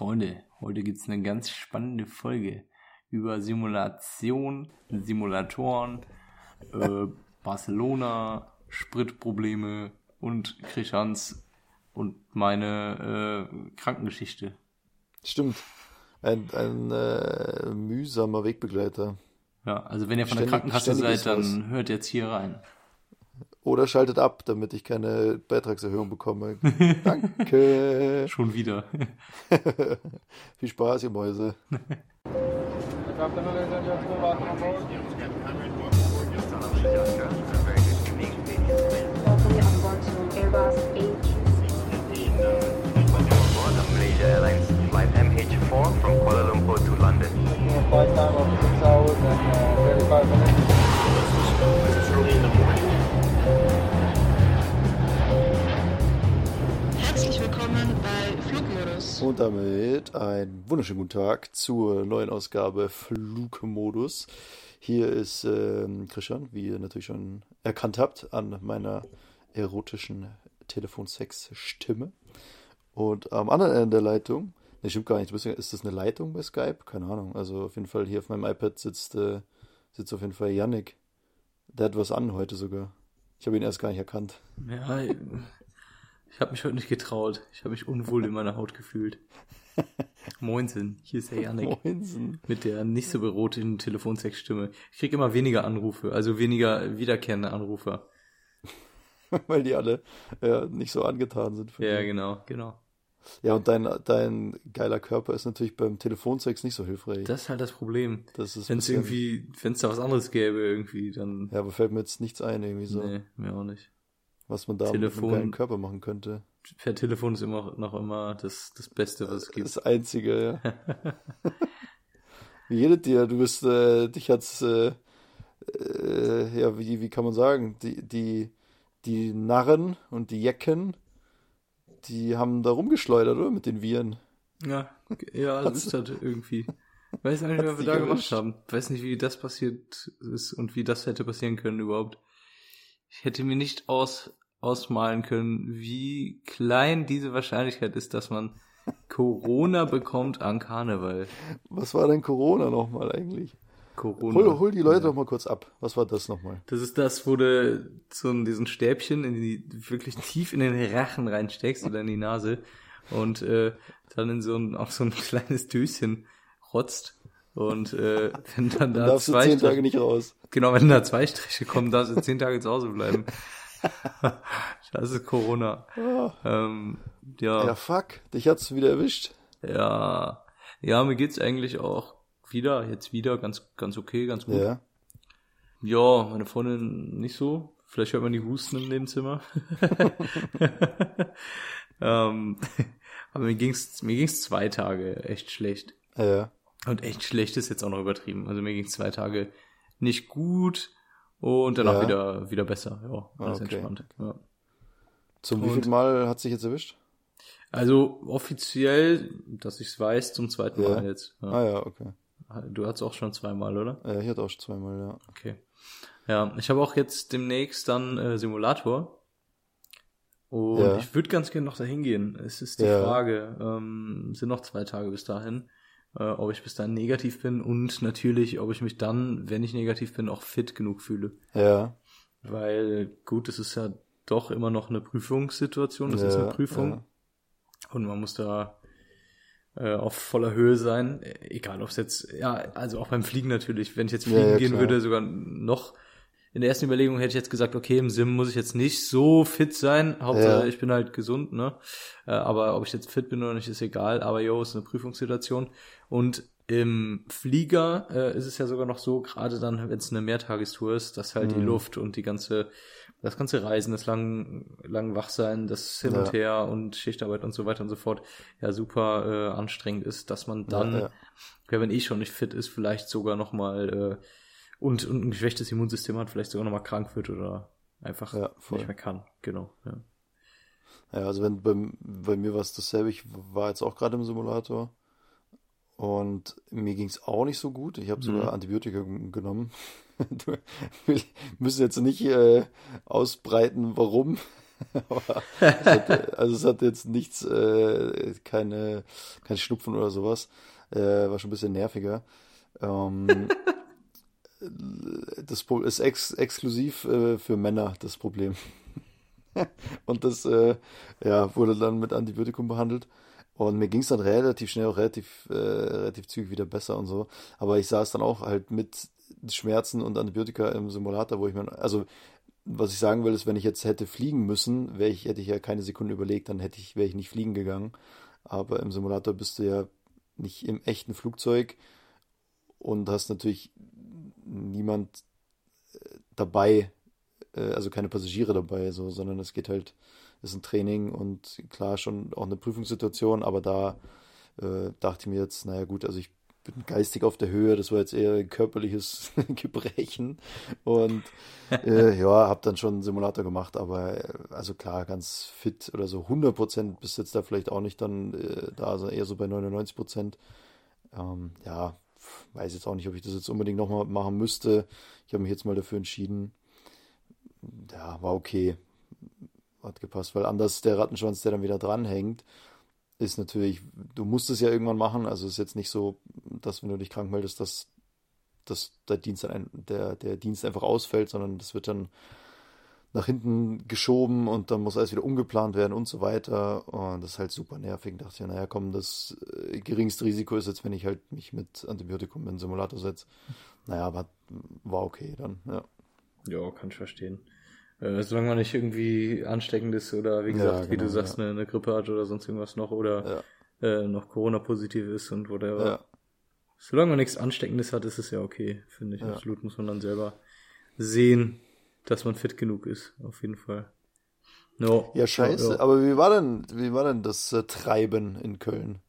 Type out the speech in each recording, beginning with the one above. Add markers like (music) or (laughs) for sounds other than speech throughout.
Freunde, heute gibt es eine ganz spannende Folge über Simulation, Simulatoren, (laughs) äh, Barcelona, Spritprobleme und Krischans und meine äh, Krankengeschichte. Stimmt. Ein, ein äh, mühsamer Wegbegleiter. Ja, also wenn ihr von ständig, der Krankenkasse seid, dann hört jetzt hier rein. Oder schaltet ab, damit ich keine Beitragserhöhung bekomme. (laughs) Danke. Schon wieder. (laughs) Viel Spaß, ihr Mäuse. Airlines flight MH4 from Kuala Lumpur to London. Flight time of 6 hours and uh, 35 minutes. Und damit einen wunderschönen guten Tag zur neuen Ausgabe Flugmodus. Hier ist ähm, Christian, wie ihr natürlich schon erkannt habt, an meiner erotischen Telefonsex-Stimme. Und am anderen Ende der Leitung, ne, stimmt gar nicht, ist das eine Leitung bei Skype? Keine Ahnung. Also auf jeden Fall hier auf meinem iPad sitzt, äh, sitzt auf jeden Fall Yannick. Der hat was an heute sogar. Ich habe ihn erst gar nicht erkannt. Ja, ich habe mich heute nicht getraut. Ich habe mich unwohl in meiner Haut gefühlt. (laughs) Moinsen, hier ist der Janik. Moinsen. Mit der nicht so beroteten Telefonsexstimme. Ich krieg immer weniger Anrufe, also weniger wiederkehrende Anrufer. (laughs) Weil die alle ja, nicht so angetan sind. ja, mich. genau, genau. Ja, und dein, dein geiler Körper ist natürlich beim Telefonsex nicht so hilfreich. Das ist halt das Problem. Das ist wenn es irgendwie, wenn es da was anderes gäbe irgendwie, dann. Ja, aber fällt mir jetzt nichts ein irgendwie so. Nee, mir auch nicht was man da Telefon, mit einem Körper machen könnte. Per Telefon ist immer noch immer das, das Beste, was es gibt. Das Einzige, ja. wie jedet dir? Du bist, äh, dich hat's, äh, äh, ja, wie, wie kann man sagen, die, die, die Narren und die Jecken, die haben da rumgeschleudert, oder? Mit den Viren. Ja, ja, (laughs) das ist halt irgendwie. Weiß nicht, was wir da gemacht haben. Weiß nicht, wie das passiert ist und wie das hätte passieren können überhaupt. Ich hätte mir nicht aus ausmalen können, wie klein diese Wahrscheinlichkeit ist, dass man Corona bekommt an Karneval. Was war denn Corona nochmal eigentlich? Corona. Hol, hol die Leute ja. doch mal kurz ab. Was war das nochmal? Das ist das, wo du so diesen Stäbchen in die, wirklich tief in den Rachen reinsteckst oder in die Nase und äh, dann in so ein, auf so ein (laughs) kleines Döschen rotzt. Und äh, (laughs) wenn dann da dann zwei du zehn Tage nicht raus. Genau, wenn da zwei Striche kommen, darfst du zehn Tage zu Hause bleiben. (laughs) (laughs) das ist Corona. Oh. Ähm, ja. Ja, fuck. Dich hat's wieder erwischt. Ja. Ja, mir geht's eigentlich auch wieder, jetzt wieder ganz, ganz okay, ganz gut. Ja. Ja, meine Freundin nicht so. Vielleicht hört man die Husten im Nebenzimmer. ähm, aber mir ging's, mir ging's zwei Tage echt schlecht. Ja. Und echt schlecht ist jetzt auch noch übertrieben. Also mir ging's zwei Tage nicht gut. Und danach ja. wieder, wieder besser. Ja, alles okay. entspannt. Ja. Zum wievielten Mal hat sich jetzt erwischt? Also offiziell, dass ich es weiß, zum zweiten ja. Mal jetzt. Ja. Ah ja, okay. Du hattest auch schon zweimal, oder? Ja, ich hatte auch schon zweimal, ja. Okay. Ja, ich habe auch jetzt demnächst dann äh, Simulator. Und ja. ich würde ganz gerne noch dahin gehen. Es ist die. Frage. Ähm, sind noch zwei Tage bis dahin äh, ob ich bis dahin negativ bin und natürlich, ob ich mich dann, wenn ich negativ bin, auch fit genug fühle. Ja. Weil gut, es ist ja doch immer noch eine Prüfungssituation, das ja, ist eine Prüfung ja. und man muss da äh, auf voller Höhe sein, egal ob es jetzt, ja, also auch beim Fliegen natürlich, wenn ich jetzt fliegen ja, gehen würde, sogar noch in der ersten Überlegung hätte ich jetzt gesagt, okay, im Sim muss ich jetzt nicht so fit sein. Hauptsache, ja. ich bin halt gesund, ne? Äh, aber ob ich jetzt fit bin oder nicht, ist egal. Aber yo, ist eine Prüfungssituation. Und im Flieger äh, ist es ja sogar noch so, gerade dann, wenn es eine Mehrtagestour ist, dass halt mhm. die Luft und die ganze, das ganze Reisen, das lang, lang Wachsein, das Hin und Her und Schichtarbeit und so weiter und so fort, ja super äh, anstrengend ist, dass man dann, ja, ja. wenn eh schon nicht fit ist, vielleicht sogar noch mal äh, und, und ein geschwächtes Immunsystem hat, vielleicht sogar nochmal krank wird oder einfach ja, nicht mehr kann. Genau. Ja, ja also wenn bei, bei mir war es dasselbe, ich war jetzt auch gerade im Simulator und mir ging es auch nicht so gut. Ich habe sogar mhm. Antibiotika genommen. (laughs) Wir müssen jetzt nicht äh, ausbreiten, warum. (laughs) es hat, also es hat jetzt nichts, äh, keine, kein Schnupfen oder sowas. Äh, war schon ein bisschen nerviger. Ähm, (laughs) das ist ex exklusiv äh, für Männer das Problem. (laughs) und das äh, ja, wurde dann mit Antibiotikum behandelt. Und mir ging es dann relativ schnell, auch relativ, äh, relativ zügig wieder besser und so. Aber ich saß dann auch halt mit Schmerzen und Antibiotika im Simulator, wo ich mir, also was ich sagen will, ist, wenn ich jetzt hätte fliegen müssen, ich, hätte ich ja keine Sekunde überlegt, dann hätte ich, wäre ich nicht fliegen gegangen. Aber im Simulator bist du ja nicht im echten Flugzeug und hast natürlich niemand äh, dabei, äh, also keine Passagiere dabei, so, sondern es geht halt, ist ein Training und klar schon auch eine Prüfungssituation, aber da äh, dachte ich mir jetzt, naja gut, also ich bin geistig auf der Höhe, das war jetzt eher ein körperliches (laughs) Gebrechen und äh, (laughs) ja, habe dann schon einen Simulator gemacht, aber äh, also klar, ganz fit oder so 100% bis jetzt da vielleicht auch nicht dann äh, da, also eher so bei 99%. Ähm, ja, weiß jetzt auch nicht, ob ich das jetzt unbedingt nochmal machen müsste. Ich habe mich jetzt mal dafür entschieden. Ja, war okay. Hat gepasst, weil anders der Rattenschwanz, der dann wieder dranhängt, ist natürlich, du musst es ja irgendwann machen. Also ist jetzt nicht so, dass wenn du dich krank meldest, dass, dass der Dienst, der, der Dienst einfach ausfällt, sondern das wird dann nach hinten geschoben und dann muss alles wieder umgeplant werden und so weiter. Und das ist halt super nervig. Da dachte ich, naja, komm, das äh, geringste Risiko ist jetzt, wenn ich halt mich mit Antibiotikum in den Simulator setze. Naja, aber war okay dann, ja. Ja, kann ich verstehen. Äh, solange man nicht irgendwie ansteckend ist oder wie gesagt, ja, genau, wie du sagst, ja. eine, eine, Grippe hat oder sonst irgendwas noch oder ja. äh, noch Corona-positiv ist und whatever. Ja. Solange man nichts Ansteckendes hat, ist es ja okay, finde ich. Absolut muss man dann selber sehen, dass man fit genug ist, auf jeden Fall. No. Ja, scheiße. Ja. Aber wie war denn, wie war denn das äh, Treiben in Köln?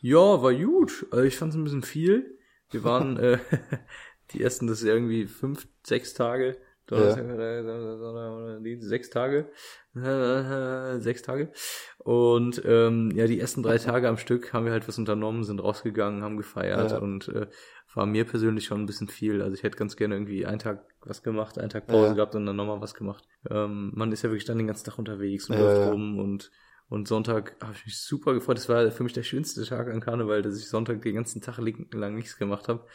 Ja, war gut. Also ich fand es ein bisschen viel. Wir waren (laughs) äh, (laughs) die ersten, das ist irgendwie fünf, sechs Tage. Donnerstag, ja. sechs Tage. (laughs) sechs Tage. Und ähm, ja, die ersten drei Tage am Stück haben wir halt was unternommen, sind rausgegangen, haben gefeiert ja. und äh, war mir persönlich schon ein bisschen viel. Also ich hätte ganz gerne irgendwie einen Tag was gemacht, einen Tag Pause ja. gehabt und dann nochmal was gemacht. Ähm, man ist ja wirklich dann den ganzen Tag unterwegs und läuft rum und und Sonntag habe ich mich super gefreut. Das war für mich der schönste Tag an Karneval, dass ich Sonntag den ganzen Tag lang nichts gemacht habe.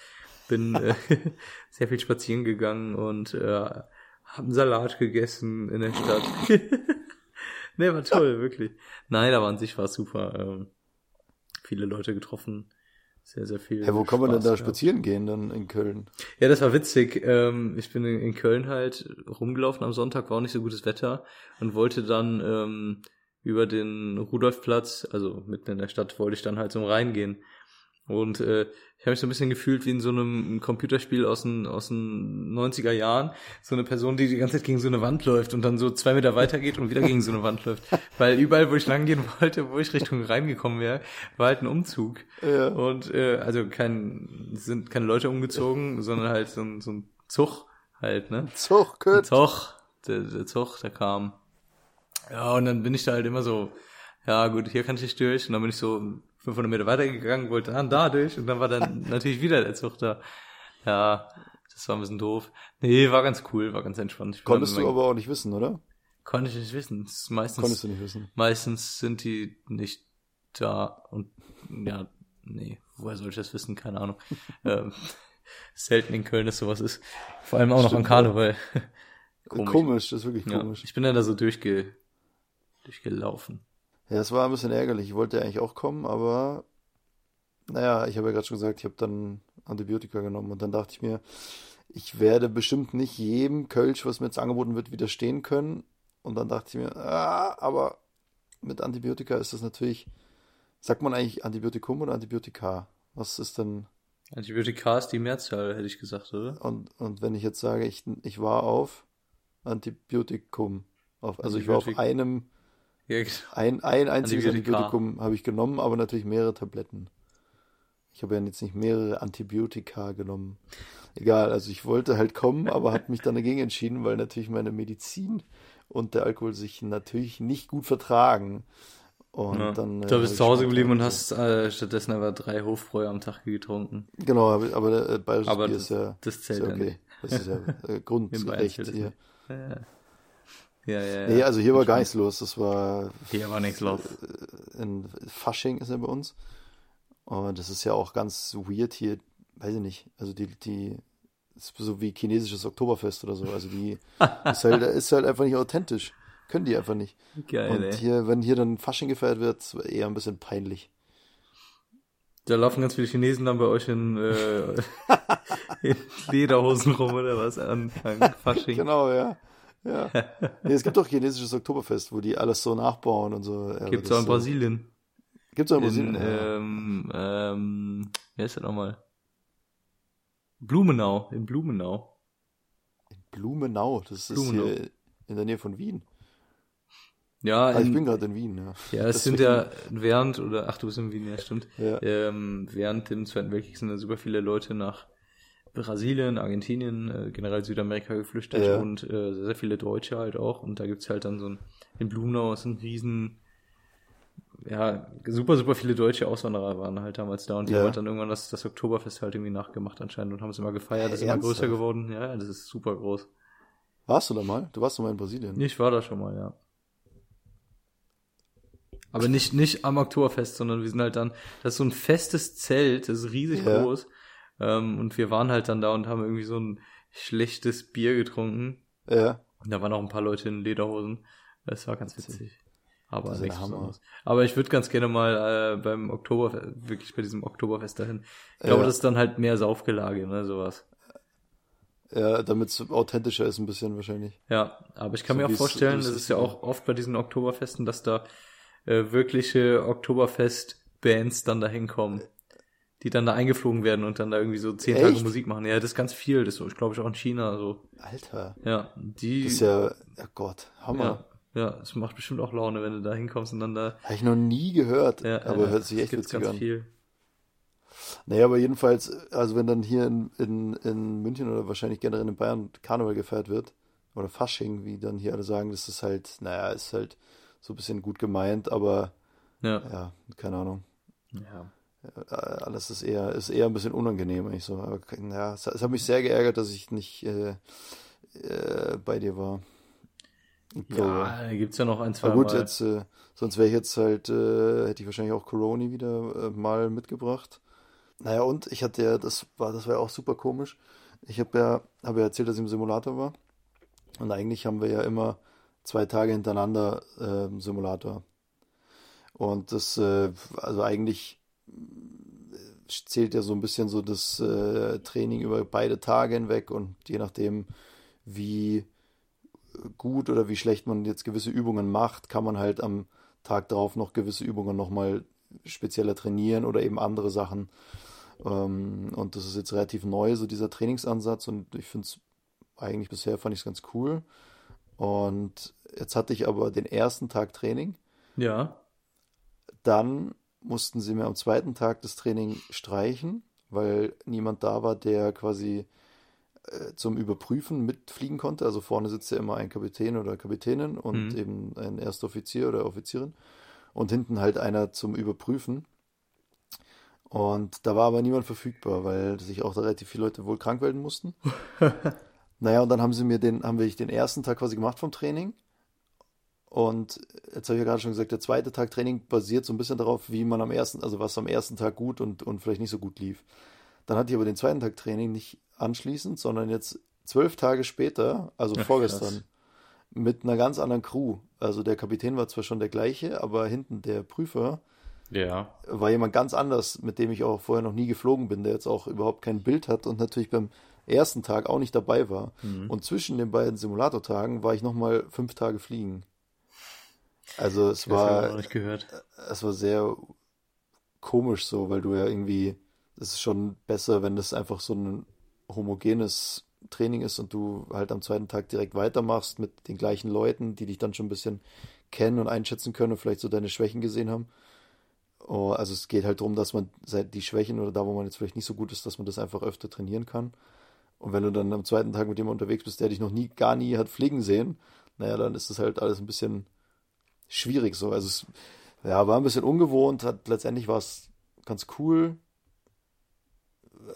Bin äh, (laughs) sehr viel spazieren gegangen und äh, habe einen Salat gegessen in der Stadt. (laughs) ne, war toll, wirklich. Nein, aber an sich war es super. Ähm, viele Leute getroffen sehr, sehr viel. Ja, wo kann man denn da spazieren gehen dann in Köln? Ja, das war witzig. Ähm, ich bin in, Köln halt rumgelaufen am Sonntag, war auch nicht so gutes Wetter und wollte dann ähm, über den Rudolfplatz, also mitten in der Stadt, wollte ich dann halt zum Rhein gehen. Und äh, ich habe mich so ein bisschen gefühlt wie in so einem Computerspiel aus den, aus den 90er Jahren. So eine Person, die die ganze Zeit gegen so eine Wand läuft und dann so zwei Meter weiter geht und wieder gegen so eine Wand läuft. Weil überall, wo ich lang gehen wollte, wo ich Richtung reingekommen wäre, war halt ein Umzug. Ja. Und äh, also kein, sind keine Leute umgezogen, sondern halt so ein, so ein Zug halt, ne? Zug, Kurt. Zug, der, der Zug, der kam. Ja, und dann bin ich da halt immer so, ja gut, hier kann ich nicht durch. Und dann bin ich so 500 Meter weitergegangen, wollte dann da durch und dann war dann (laughs) natürlich wieder der Zug da. Ja, das war ein bisschen doof. Nee, war ganz cool, war ganz entspannt. Ich Konntest du aber auch nicht wissen, oder? Konnte ich nicht wissen. meistens, Konntest du nicht wissen. Meistens sind die nicht da und ja, nee, woher soll ich das wissen? Keine Ahnung. (laughs) ähm, selten in Köln, dass sowas ist. Vor allem auch Stimmt, noch am Karneval. (laughs) komisch. komisch, das ist wirklich komisch. Ja, ich bin dann da so durchge durchgelaufen. Ja, es war ein bisschen ärgerlich. Ich wollte eigentlich auch kommen, aber naja, ich habe ja gerade schon gesagt, ich habe dann Antibiotika genommen und dann dachte ich mir, ich werde bestimmt nicht jedem Kölsch, was mir jetzt angeboten wird, widerstehen können. Und dann dachte ich mir, ah, aber mit Antibiotika ist das natürlich, sagt man eigentlich Antibiotikum oder Antibiotika? Was ist denn? Antibiotika ist die Mehrzahl, hätte ich gesagt, oder? Und, und wenn ich jetzt sage, ich, ich war auf Antibiotikum, auf, also ich war auf einem ja, genau. Ein, ein einziges Antibiotikum habe ich genommen, aber natürlich mehrere Tabletten. Ich habe ja jetzt nicht mehrere Antibiotika genommen. Egal, also ich wollte halt kommen, aber habe mich dann dagegen entschieden, weil natürlich meine Medizin und der Alkohol sich natürlich nicht gut vertragen. Und ja. dann. Äh, du bist zu Hause geblieben und hast äh, stattdessen aber drei Hofbräu am Tag getrunken. Genau, aber, aber äh, bayerische aber Bier ist ja. Das zählt ist ja okay. Das ist ja äh, (laughs) Grundrecht hier. Ja. Ja, ja, ja. Nee, also hier war gar nichts los. Das war. Hier war nichts los. In Fasching ist er bei uns. Und das ist ja auch ganz weird hier, weiß ich nicht. Also die, die, ist so wie chinesisches Oktoberfest oder so. Also die (laughs) ist halt, ist halt einfach nicht authentisch. Können die einfach nicht. Geil, Und ey. hier, wenn hier dann Fasching gefeiert wird, ist eher ein bisschen peinlich. Da laufen ganz viele Chinesen dann bei euch in, äh, (laughs) (laughs) in Lederhosen rum oder was an, an Fasching. Genau, ja. Ja. (laughs) Nee, es gibt doch chinesisches Oktoberfest, wo die alles so nachbauen und so. Ja, Gibt's auch in so- Brasilien. Gibt's auch in In, Brasilien. ja. ähm, ähm, wer ist das nochmal? Blumenau, in Blumenau. Blumenau, das ist Blumenau. hier in der Nähe von Wien. Ja, Also ich in, bin gerade in Wien, ja. ja, es sind ja während, oder, ach, du bist in Wien, ja, stimmt. Ja. Ähm, während dem Zweiten Weltkrieg sind dann super viele Leute nach Brasilien, Argentinien, äh, generell Südamerika geflüchtet Ja. und äh, sehr, sehr viele Deutsche halt auch. Und da gibt's halt dann so ein, in Blumenau ist ein riesen, ja, super, super viele deutsche Auswanderer waren halt damals da und die Ja. haben halt dann irgendwann das, das Oktoberfest halt irgendwie nachgemacht anscheinend und haben es immer gefeiert, ist immer größer geworden. Ja, das ist super groß. Warst du da mal? Du warst doch mal in Brasilien. Ich war da schon mal, ja. Aber nicht, nicht am Oktoberfest, sondern wir sind halt dann, das ist so ein festes Zelt, das ist riesig Ja. groß. Ähm, und wir waren halt dann da und haben irgendwie so ein schlechtes Bier getrunken. Ja. Und da waren auch ein paar Leute in Lederhosen. Das war ganz witzig. Aber nichts. Besonderes. Aber ich würde ganz gerne mal äh, beim Oktoberfest, wirklich bei diesem Oktoberfest dahin. Ich glaube, Ja. das ist dann halt mehr Saufgelage, ne, sowas. Ja, damit es authentischer ist ein bisschen wahrscheinlich. Ja, aber ich kann So mir auch vorstellen, das ist, ja auch oft bei diesen Oktoberfesten, dass da äh, wirkliche Oktoberfest-Bands dann da hinkommen, die dann da eingeflogen werden und dann da irgendwie so zehn Tage Echt? Musik machen. Ja, das ist ganz viel. Das ist, glaube ich, auch in China so. Alter. Ja, die. Das ist ja, ja Gott, Hammer. ja, ja, es macht bestimmt auch Laune, wenn du da hinkommst und dann da. Habe ich noch nie gehört, Ja, aber ja, hört sich echt witzig ganz an. viel. Naja, aber jedenfalls, also wenn dann hier in, in, in München oder wahrscheinlich generell in Bayern Karneval gefeiert wird, oder Fasching, wie dann hier alle sagen, das ist halt, naja, ist halt so ein bisschen gut gemeint, aber Ja. ja, keine Ahnung. ja. Äh, Alles ist eher, ist eher ein bisschen unangenehm, eigentlich so. Aber ja, es, es hat mich sehr geärgert, dass ich nicht äh, äh, bei dir war. Ja, da gibt's ja noch ein, zwei Aber gut, Mal. jetzt, äh, sonst wäre ich jetzt halt, äh, hätte ich wahrscheinlich auch Coroni wieder äh, mal mitgebracht. Naja, und ich hatte ja, das war, das war ja auch super komisch. Ich habe ja, habe ja erzählt, dass ich im Simulator war. Und eigentlich haben wir ja immer zwei Tage hintereinander äh, Simulator. Und das, äh, also eigentlich zählt ja so ein bisschen so das äh, Training über beide Tage hinweg und je nachdem, wie gut oder wie schlecht man jetzt gewisse Übungen macht, kann man halt am Tag darauf noch gewisse Übungen nochmal spezieller trainieren oder eben andere Sachen. Ähm, und das ist jetzt relativ neu, so dieser Trainingsansatz und ich finde es eigentlich bisher fand ich es ganz cool. Und jetzt hatte ich aber den ersten Tag Training. Ja. Dann mussten sie mir am zweiten Tag das Training streichen, weil niemand da war, der quasi äh, zum Überprüfen mitfliegen konnte. Also vorne sitzt ja immer ein Kapitän oder Kapitänin und Mhm. eben ein erster Offizier oder Offizierin und hinten halt einer zum Überprüfen. Und da war aber niemand verfügbar, weil sich auch relativ viele Leute wohl krank melden mussten. (laughs) Naja, und dann haben sie mir den, haben wir den ersten Tag quasi gemacht vom Training. Und jetzt habe ich ja gerade schon gesagt, der zweite Tag Training basiert so ein bisschen darauf, wie man am ersten, also was am ersten Tag gut und, und vielleicht nicht so gut lief. Dann hatte ich aber den zweiten Tag Training nicht anschließend, sondern jetzt zwölf Tage später, also Ach, vorgestern, krass. mit einer ganz anderen Crew. Also der Kapitän war zwar schon der gleiche, aber hinten der Prüfer Ja. war jemand ganz anders, mit dem ich auch vorher noch nie geflogen bin, der jetzt auch überhaupt kein Bild hat und natürlich beim ersten Tag auch nicht dabei war. Mhm. Und zwischen den beiden Simulatortagen war ich nochmal fünf Tage fliegen. Also es Das war, es war sehr komisch so, weil du ja irgendwie, es ist schon besser, wenn das einfach so ein homogenes Training ist und du halt am zweiten Tag direkt weitermachst mit den gleichen Leuten, die dich dann schon ein bisschen kennen und einschätzen können und vielleicht so deine Schwächen gesehen haben. Oh, also es geht halt darum, dass man die Schwächen oder da, wo man jetzt vielleicht nicht so gut ist, dass man das einfach öfter trainieren kann. Und wenn du dann am zweiten Tag mit jemandem unterwegs bist, der dich noch nie, gar nie hat fliegen sehen, naja, dann ist das halt alles ein bisschen schwierig so. Also es ja, war ein bisschen ungewohnt, hat letztendlich war es ganz cool.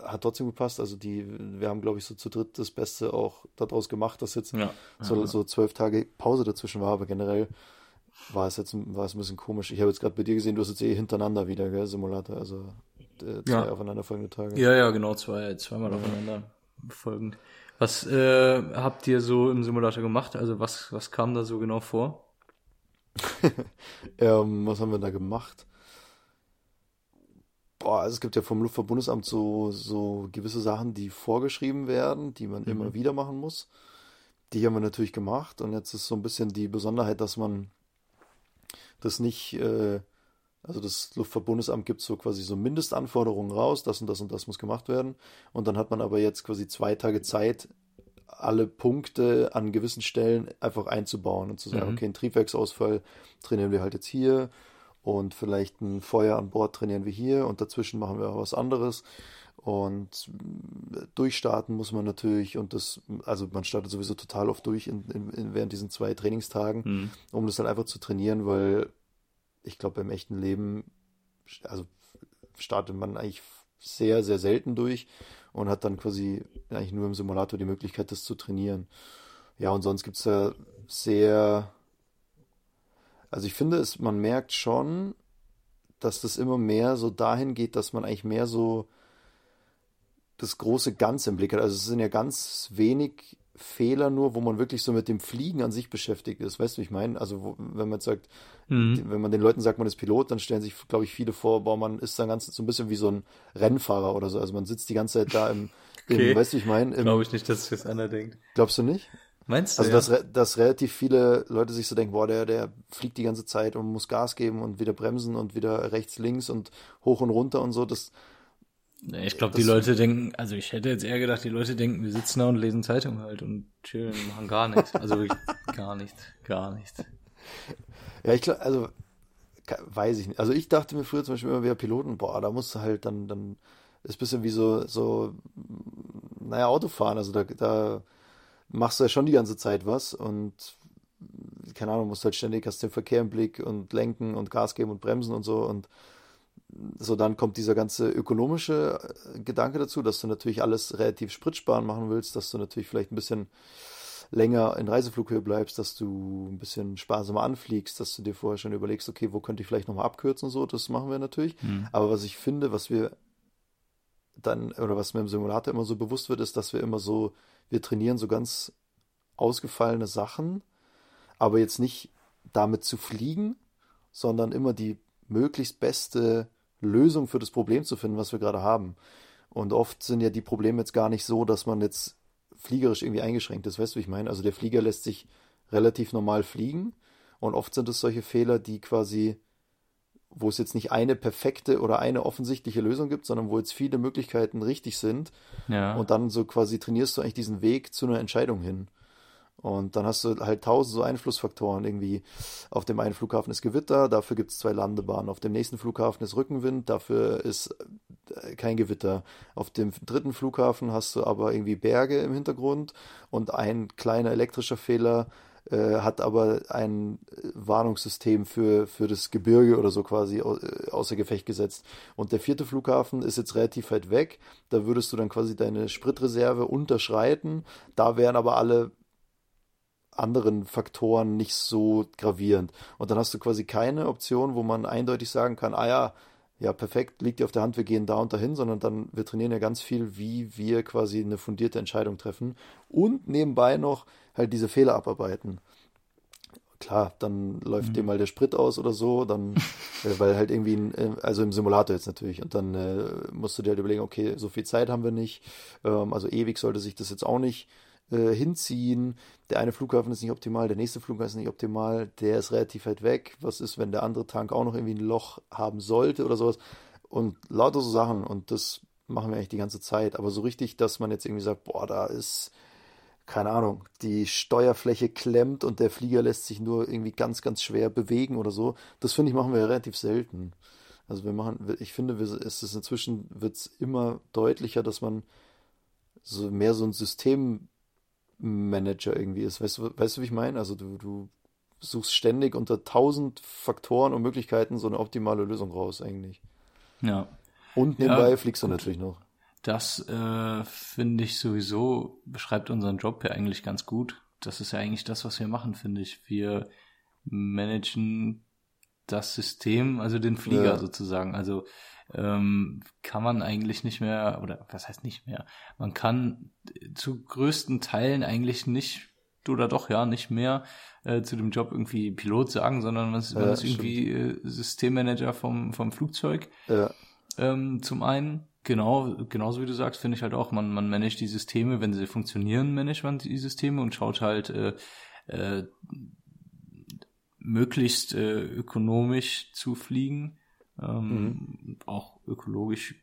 hat trotzdem gepasst. Also die, wir haben, glaube ich, so zu dritt das Beste auch daraus gemacht, dass jetzt ja. so, so zwölf Tage Pause dazwischen war, aber generell war es jetzt war es ein bisschen komisch. Ich habe jetzt gerade bei dir gesehen, du hast jetzt eh hintereinander wieder, gell, Simulator, also äh, zwei ja. aufeinanderfolgende Tage. Ja, ja, genau, zwei, zweimal ja. aufeinander folgend. Was äh, habt ihr so im Simulator gemacht? Also was, was kam da so genau vor? (laughs) ähm, was haben wir da gemacht? Boah, also es gibt ja vom Luftverbundesamt so, so gewisse Sachen, die vorgeschrieben werden, die man mhm. immer wieder machen muss. Die haben wir natürlich gemacht und jetzt ist so ein bisschen die Besonderheit, dass man das nicht, äh, also das Luftverbundesamt gibt so quasi so Mindestanforderungen raus, das und das und das muss gemacht werden. Und dann hat man aber jetzt quasi zwei Tage Zeit, alle Punkte an gewissen Stellen einfach einzubauen und zu sagen, mhm. okay, ein Triebwerksausfall trainieren wir halt jetzt hier und vielleicht ein Feuer an Bord trainieren wir hier und dazwischen machen wir auch was anderes. Und durchstarten muss man natürlich und das, also man startet sowieso total oft durch in, in, in während diesen zwei Trainingstagen, mhm. um das dann einfach zu trainieren, weil ich glaube, im echten Leben, also startet man eigentlich sehr, sehr selten durch und hat dann quasi eigentlich nur im Simulator die Möglichkeit, das zu trainieren. Ja, und sonst gibt es ja sehr, also ich finde es, man merkt schon, dass das immer mehr so dahin geht, dass man eigentlich mehr so das große Ganze im Blick hat. Also es sind ja ganz wenig Fehler nur, wo man wirklich so mit dem Fliegen an sich beschäftigt ist. Weißt du, wie ich meine? Also, wo, wenn man jetzt sagt, mhm. wenn man den Leuten sagt, man ist Pilot, dann stellen sich, glaube ich, viele vor, boah, man ist dann ganz so ein bisschen wie so ein Rennfahrer oder so. Also man sitzt die ganze Zeit da im, (laughs) okay. im weißt du, wie ich meine? Glaube ich nicht, dass sich das einer denkt. Glaubst du nicht? Meinst du? Also, ja? dass, dass relativ viele Leute sich so denken, boah, der, der fliegt die ganze Zeit und muss Gas geben und wieder bremsen und wieder rechts, links und hoch und runter und so. Das, ich glaube, die Leute denken, also ich hätte jetzt eher gedacht, die Leute denken, wir sitzen da und lesen Zeitung halt und chillen, machen gar nichts. Also wirklich gar nichts, gar nichts. Ja, ich glaube, also weiß ich nicht. Also ich dachte mir früher zum Beispiel immer, wir Piloten, boah, da musst du halt dann, dann ist ein bisschen wie so, so, naja, Autofahren. Also da, da machst du ja schon die ganze Zeit was und keine Ahnung, musst halt ständig, hast den Verkehr im Blick und lenken und Gas geben und bremsen und so und so dann kommt dieser ganze ökonomische äh, Gedanke dazu, dass du natürlich alles relativ spritsparend machen willst, dass du natürlich vielleicht ein bisschen länger in Reiseflughöhe bleibst, dass du ein bisschen sparsamer anfliegst, dass du dir vorher schon überlegst, okay, wo könnte ich vielleicht nochmal abkürzen und so, das machen wir natürlich. Mhm. Aber was ich finde, was wir dann, oder was mir im Simulator immer so bewusst wird, ist, dass wir immer so, wir trainieren so ganz ausgefallene Sachen, aber jetzt nicht damit zu fliegen, sondern immer die möglichst beste Lösung für das Problem zu finden, was wir gerade haben. Und oft sind ja die Probleme jetzt gar nicht so, dass man jetzt fliegerisch irgendwie eingeschränkt ist. Weißt du, wie ich meine? Also der Flieger lässt sich relativ normal fliegen und oft sind es solche Fehler, die quasi, wo es jetzt nicht eine perfekte oder eine offensichtliche Lösung gibt, sondern wo jetzt viele Möglichkeiten richtig sind. Ja. Und dann so quasi trainierst du eigentlich diesen Weg zu einer Entscheidung hin. Und dann hast du halt tausend so Einflussfaktoren. Irgendwie auf dem einen Flughafen ist Gewitter, dafür gibt es zwei Landebahnen. Auf dem nächsten Flughafen ist Rückenwind, dafür ist äh, kein Gewitter. Auf dem dritten Flughafen hast du aber irgendwie Berge im Hintergrund und ein kleiner elektrischer Fehler äh, hat aber ein Warnungssystem für, für das Gebirge oder so quasi äh, außer Gefecht gesetzt. Und der vierte Flughafen ist jetzt relativ weit weg. Da würdest du dann quasi deine Spritreserve unterschreiten. Da wären aber alle anderen Faktoren nicht so gravierend. Und dann hast du quasi keine Option, wo man eindeutig sagen kann, ah ja, ja, perfekt, liegt dir auf der Hand, wir gehen da und dahin, sondern dann, wir trainieren ja ganz viel, wie wir quasi eine fundierte Entscheidung treffen und nebenbei noch halt diese Fehler abarbeiten. Klar, dann läuft mhm. dir mal der Sprit aus oder so, dann, (laughs) äh, weil halt irgendwie, ein, äh, also im Simulator jetzt natürlich, und dann äh, musst du dir halt überlegen, okay, so viel Zeit haben wir nicht, ähm, also ewig sollte sich das jetzt auch nicht äh, hinziehen. Der eine Flughafen ist nicht optimal, der nächste Flughafen ist nicht optimal, der ist relativ weit weg. Was ist, wenn der andere Tank auch noch irgendwie ein Loch haben sollte oder sowas? Und lauter so Sachen. Und das machen wir eigentlich die ganze Zeit. Aber so richtig, dass man jetzt irgendwie sagt, boah, da ist, keine Ahnung, die Steuerfläche klemmt und der Flieger lässt sich nur irgendwie ganz, ganz schwer bewegen oder so. Das finde ich, machen wir relativ selten. Also wir machen, ich finde, es ist inzwischen wird es immer deutlicher, dass man so mehr so ein System Manager irgendwie ist. Weißt du, weißt du, wie ich meine? Also du, du suchst ständig unter tausend Faktoren und Möglichkeiten so eine optimale Lösung raus eigentlich. Ja. Und nebenbei ja, fliegst du natürlich noch. Das äh, finde ich sowieso, beschreibt unseren Job ja eigentlich ganz gut. Das ist ja eigentlich das, was wir machen, finde ich. Wir managen das System, also den Flieger ja. sozusagen. Also ähm, kann man eigentlich nicht mehr, oder was heißt nicht mehr, man kann zu größten Teilen eigentlich nicht, oder doch ja, nicht mehr äh, zu dem Job irgendwie Pilot sagen, sondern man ist, ja, man ist irgendwie äh, Systemmanager vom, vom Flugzeug. Ja. Ähm, zum einen Genau, genauso wie du sagst, finde ich halt auch, man, man managt die Systeme, wenn sie funktionieren, managt man die Systeme und schaut halt äh, äh, möglichst äh, ökonomisch zu fliegen, ähm, mhm. auch ökologisch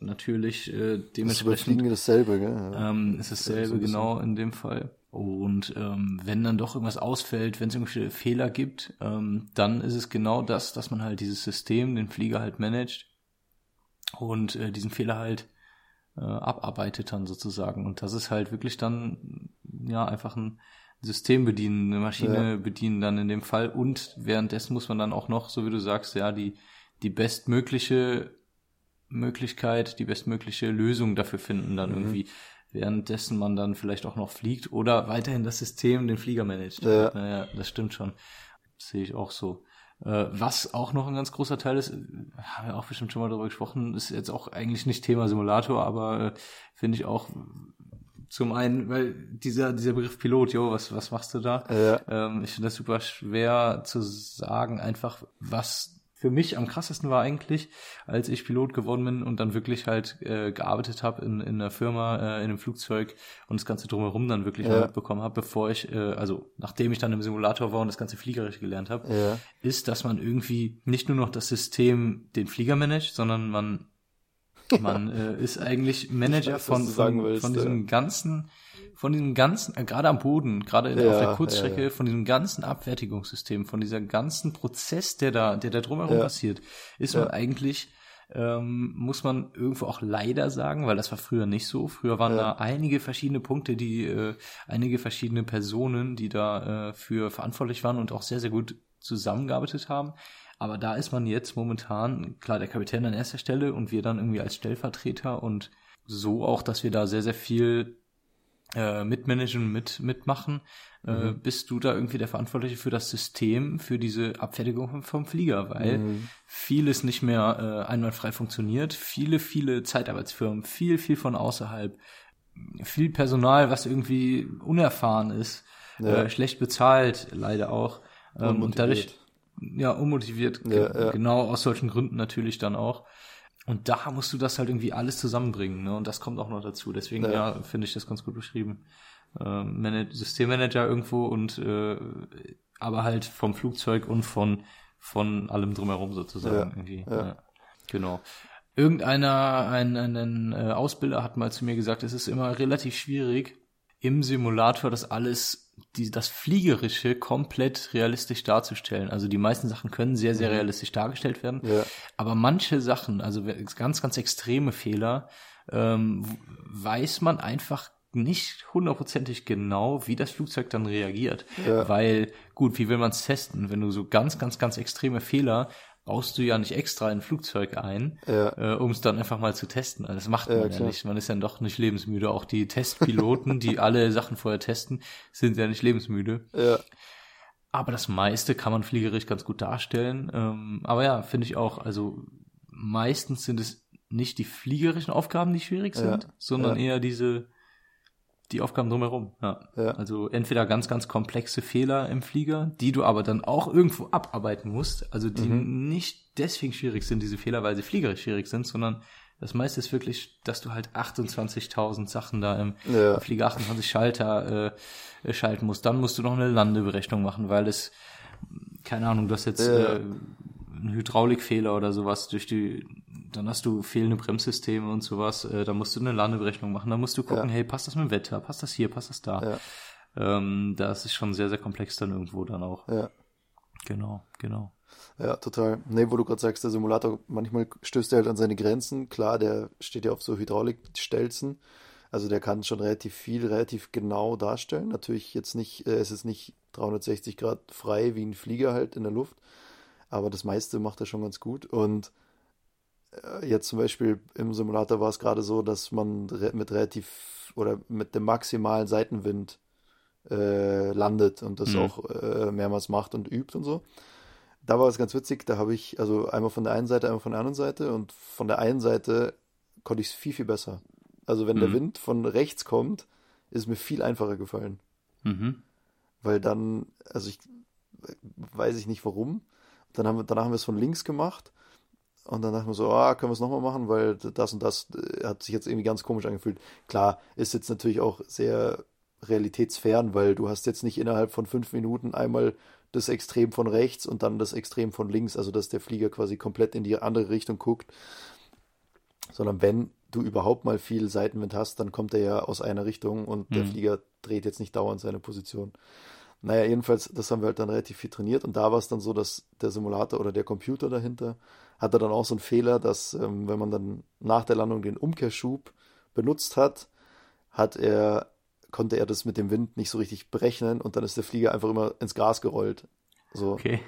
natürlich äh, dementsprechend. Ist Fliegen dasselbe, gell? Ähm, ist dasselbe, so genau in dem Fall. Und ähm, wenn dann doch irgendwas ausfällt, wenn es irgendwelche Fehler gibt, ähm, dann ist es genau das, dass man halt dieses System, den Flieger halt managt und äh, diesen Fehler halt äh, abarbeitet dann sozusagen. Und das ist halt wirklich dann ja einfach ein System bedienen, eine Maschine ja. bedienen dann in dem Fall. Und währenddessen muss man dann auch noch, so wie du sagst, ja, die, die bestmögliche Möglichkeit, die bestmögliche Lösung dafür finden, dann mhm. irgendwie, währenddessen man dann vielleicht auch noch fliegt oder weiterhin das System den Flieger managt. Ja. Naja, das stimmt schon. Das sehe ich auch so. Äh, was auch noch ein ganz großer Teil ist, haben wir auch bestimmt schon mal darüber gesprochen, ist jetzt auch eigentlich nicht Thema Simulator, aber äh, finde ich auch zum einen, weil dieser, dieser Begriff Pilot, jo, was, was machst du da? Ja. Ähm, ich finde das super schwer zu sagen, einfach was für mich am krassesten war eigentlich, als ich Pilot geworden bin und dann wirklich halt äh, gearbeitet habe in, in einer Firma, äh, in einem Flugzeug und das Ganze drumherum dann wirklich ja. mitbekommen habe, bevor ich, äh, also nachdem ich dann im Simulator war und das ganze Fliegerisch gelernt habe, ja. ist, dass man irgendwie nicht nur noch das System den Flieger managt, sondern man man äh, ist eigentlich Manager weiß, von, von, willst, von diesem ganzen von diesem ganzen, äh, gerade am Boden, gerade ja, auf der Kurzstrecke, ja, ja. von diesem ganzen Abfertigungssystem, von dieser ganzen Prozess, der da, der da drumherum passiert, ist man eigentlich, ähm, muss man irgendwo auch leider sagen, weil das war früher nicht so. Früher waren da einige verschiedene Punkte, die, äh, einige verschiedene Personen, die da äh, für verantwortlich waren und auch sehr, sehr gut zusammengearbeitet haben. Aber da ist man jetzt momentan, klar, der Kapitän an erster Stelle und wir dann irgendwie als Stellvertreter und so auch, dass wir da sehr, sehr viel äh, mitmanagen, mit, mitmachen, äh, mhm. äh, bist du da irgendwie der Verantwortliche für das System, für diese Abfertigung vom, vom Flieger, weil mhm. vieles nicht mehr äh, einwandfrei funktioniert, viele, viele Zeitarbeitsfirmen, viel, viel von außerhalb, viel Personal, was irgendwie unerfahren ist, ja. äh, schlecht bezahlt, leider auch. Ähm, und dadurch, ja, unmotiviert, ja, ja. genau aus solchen Gründen natürlich dann auch. Und da musst du das halt irgendwie alles zusammenbringen, ne? Und das kommt auch noch dazu. Deswegen, ja, ja finde ich das ganz gut beschrieben. Äh, Systemmanager irgendwo und äh, aber halt vom Flugzeug und von von allem drumherum sozusagen irgendwie. Ja. ja. Genau. Irgendeiner, ein, ein, ein äh, Ausbilder hat mal zu mir gesagt, es ist immer relativ schwierig, im Simulator das alles, die, das Fliegerische komplett realistisch darzustellen. Also die meisten Sachen können sehr, sehr mhm. realistisch dargestellt werden. Ja. Aber manche Sachen, also ganz, ganz extreme Fehler, ähm, weiß man einfach nicht hundertprozentig genau, wie das Flugzeug dann reagiert. Ja. Weil, gut, wie will man es testen? Wenn du so ganz, ganz, ganz extreme Fehler baust du ja nicht extra ein Flugzeug ein, ja. äh, um es dann einfach mal zu testen. Also das macht man ja, ja nicht. Man ist ja doch nicht lebensmüde. Auch die Testpiloten, die (laughs) alle Sachen vorher testen, sind ja nicht lebensmüde. Ja. Aber das meiste kann man fliegerisch ganz gut darstellen. Ähm, aber ja, finde ich auch, also meistens sind es nicht die fliegerischen Aufgaben, die schwierig sind, ja. sondern eher diese die Aufgaben drumherum. Ja. ja. Also entweder ganz, ganz komplexe Fehler im Flieger, die du aber dann auch irgendwo abarbeiten musst. Also die mhm. nicht deswegen schwierig sind, diese Fehler, weil sie fliegerisch schwierig sind, sondern das meiste ist wirklich, dass du halt 28.000 Sachen da im, ja. Flieger 28 Schalter äh, schalten musst. Dann musst du noch eine Landeberechnung machen, weil es, keine Ahnung, du hast jetzt ja. äh, einen Hydraulikfehler oder sowas durch die dann hast du fehlende Bremssysteme und sowas, äh, da musst du eine Landeberechnung machen, da musst du gucken, ja. hey, passt das mit dem Wetter, passt das hier, passt das da. Ja. Ähm, das ist schon sehr, sehr komplex dann irgendwo dann auch. Ja. Genau, genau. Ja, total. Nee, wo du gerade sagst, der Simulator, manchmal stößt er halt an seine Grenzen. Klar, der steht ja auf so Hydraulikstelzen. Also der kann schon relativ viel, relativ genau darstellen. Natürlich jetzt nicht, äh, es ist nicht 360 Grad frei wie ein Flieger halt in der Luft. Aber das meiste macht er schon ganz gut. Und jetzt zum Beispiel im Simulator war es gerade so, dass man mit relativ oder mit dem maximalen Seitenwind äh, landet und das mhm. auch äh, mehrmals macht und übt und so. Da war es ganz witzig, da habe ich also einmal von der einen Seite, einmal von der anderen Seite und von der einen Seite konnte ich es viel, viel besser. Also wenn mhm. der Wind von rechts kommt, ist mir viel einfacher gefallen. Mhm. Weil dann, also ich weiß ich nicht warum. Dann haben wir, danach haben wir es von links gemacht und dann dachten wir so, ah, können wir es nochmal machen, weil das und das äh, hat sich jetzt irgendwie ganz komisch angefühlt. Klar, ist jetzt natürlich auch sehr realitätsfern, weil du hast jetzt nicht innerhalb von fünf Minuten einmal das Extrem von rechts und dann das Extrem von links, also dass der Flieger quasi komplett in die andere Richtung guckt, sondern wenn du überhaupt mal viel Seitenwind hast, dann kommt er ja aus einer Richtung und mhm. der Flieger dreht jetzt nicht dauernd seine Position. Naja, jedenfalls, das haben wir halt dann relativ viel trainiert und da war es dann so, dass der Simulator oder der Computer dahinter hatte dann auch so einen Fehler, dass ähm, wenn man dann nach der Landung den Umkehrschub benutzt hat, hat er, konnte er das mit dem Wind nicht so richtig berechnen und dann ist der Flieger einfach immer ins Gras gerollt. So. Okay.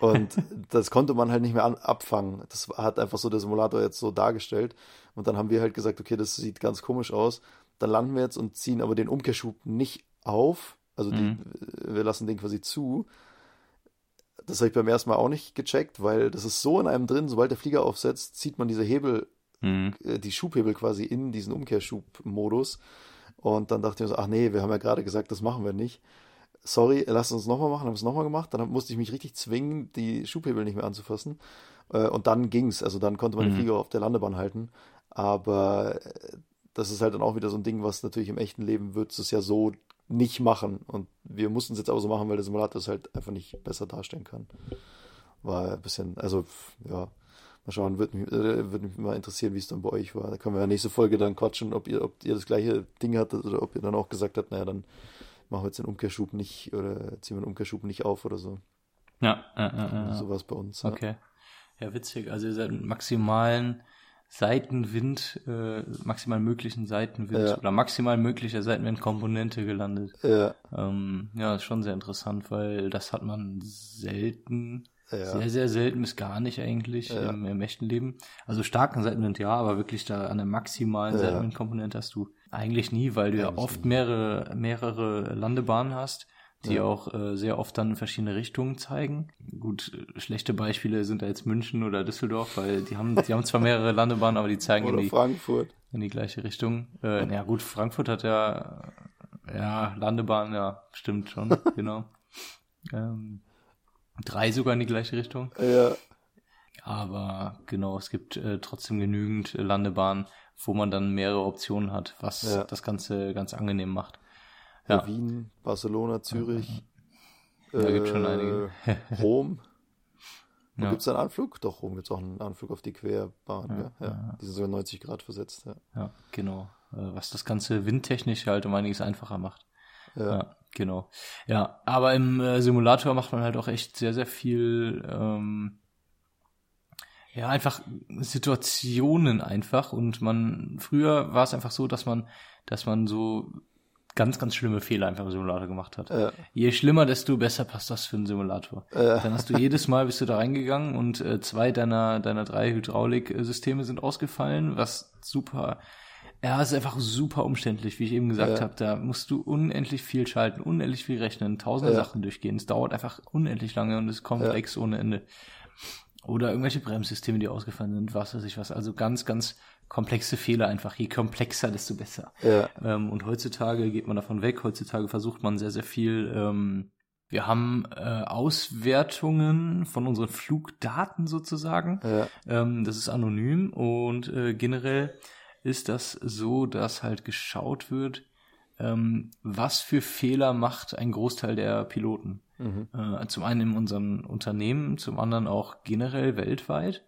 Und (laughs) das konnte man halt nicht mehr an, abfangen. Das hat einfach so der Simulator jetzt so dargestellt. Und dann haben wir halt gesagt, okay, das sieht ganz komisch aus. Dann landen wir jetzt und ziehen aber den Umkehrschub nicht auf. Also die, mhm. wir lassen den quasi zu. Das habe ich beim ersten Mal auch nicht gecheckt, weil das ist so in einem drin, sobald der Flieger aufsetzt, zieht man diese Hebel, mhm. äh, die Schubhebel quasi in diesen Umkehrschubmodus. Und dann dachte ich mir so, ach nee, wir haben ja gerade gesagt, das machen wir nicht sorry, lass uns nochmal machen, haben es nochmal gemacht. Dann musste ich mich richtig zwingen, die Schubhebel nicht mehr anzufassen. Äh, und dann ging's. Also dann konnte man mhm. den Flieger auf der Landebahn halten. Aber äh, das ist halt dann auch wieder so ein Ding, was natürlich im echten Leben wird es ja so nicht machen. Und wir mussten es jetzt auch so machen, weil der Simulator es halt einfach nicht besser darstellen kann. War ein bisschen, also ja, mal schauen, würde mich, äh, würd mich mal interessieren, wie es dann bei euch war. Da können wir ja nächste Folge dann quatschen, ob ihr, ob ihr das gleiche Ding hattet oder ob ihr dann auch gesagt habt, naja, dann machen wir jetzt den Umkehrschub nicht oder ziehen wir den Umkehrschub nicht auf oder so. Ja, äh, äh, äh. sowas bei uns. Ja. Okay. Ja, witzig. Also ihr seid mit maximalen Seitenwind, äh, maximal möglichen Seitenwind ja. oder maximal möglicher Seitenwindkomponente gelandet. Ja. Ähm, ja, ist schon sehr interessant, weil das hat man selten, ja. sehr, sehr selten bis gar nicht eigentlich ja. im, im, echten Leben. Also starken Seitenwind ja, aber wirklich da an der maximalen ja. Seitenwindkomponente hast du eigentlich nie, weil du ja oft mehrere, mehrere Landebahnen hast, die ja. auch äh, sehr oft dann verschiedene Richtungen zeigen. Gut, schlechte Beispiele sind da jetzt München oder Düsseldorf, weil die haben, die haben zwar mehrere Landebahnen, aber die zeigen in die, Frankfurt. in die gleiche Richtung. Äh, na ja, gut, Frankfurt hat ja, ja, Landebahn, ja, stimmt schon, (laughs) genau. Ähm, drei sogar in die gleiche Richtung. Ja. Aber genau, es gibt äh, trotzdem genügend Landebahnen, wo man dann mehrere Optionen hat, was ja. das Ganze ganz angenehm macht. Ja. Wien, Barcelona, Zürich. Ja, äh, gibt schon einige. Rom. (laughs) Ja. Gibt es einen Anflug? Doch, Rom gibt es auch einen Anflug auf die Querbahn. Ja, ja. Die sind sogar 90 Grad versetzt. Ja, ja genau. Äh, was das Ganze windtechnisch halt um einiges einfacher macht. Ja. ja genau. Ja, aber im äh, Simulator macht man halt auch echt sehr, sehr viel ähm, ja, einfach Situationen einfach und man, früher war es einfach so, dass man, dass man so ganz, ganz schlimme Fehler einfach im Simulator gemacht hat. Ja. Je schlimmer, desto besser passt das für einen Simulator. Ja. Dann hast du jedes Mal bist du da reingegangen und äh, zwei deiner, deiner drei Hydrauliksysteme sind ausgefallen, was super, ja, ist einfach super umständlich, wie ich eben gesagt ja. habe. Da musst du unendlich viel schalten, unendlich viel rechnen, tausende ja. Sachen durchgehen. Es dauert einfach unendlich lange und ist komplex ja. ohne Ende. Oder irgendwelche Bremssysteme, die ausgefallen sind, was weiß ich was. Also ganz, ganz komplexe Fehler einfach. Je komplexer, desto besser. Ja. Ähm, und heutzutage geht man davon weg. Heutzutage versucht man sehr, sehr viel. Ähm, wir haben äh, Auswertungen von unseren Flugdaten sozusagen. Ja. Ähm, das ist anonym und äh, generell ist das so, dass halt geschaut wird, ähm, was für Fehler macht ein Großteil der Piloten. Mhm. Äh, zum einen in unserem Unternehmen, zum anderen auch generell weltweit.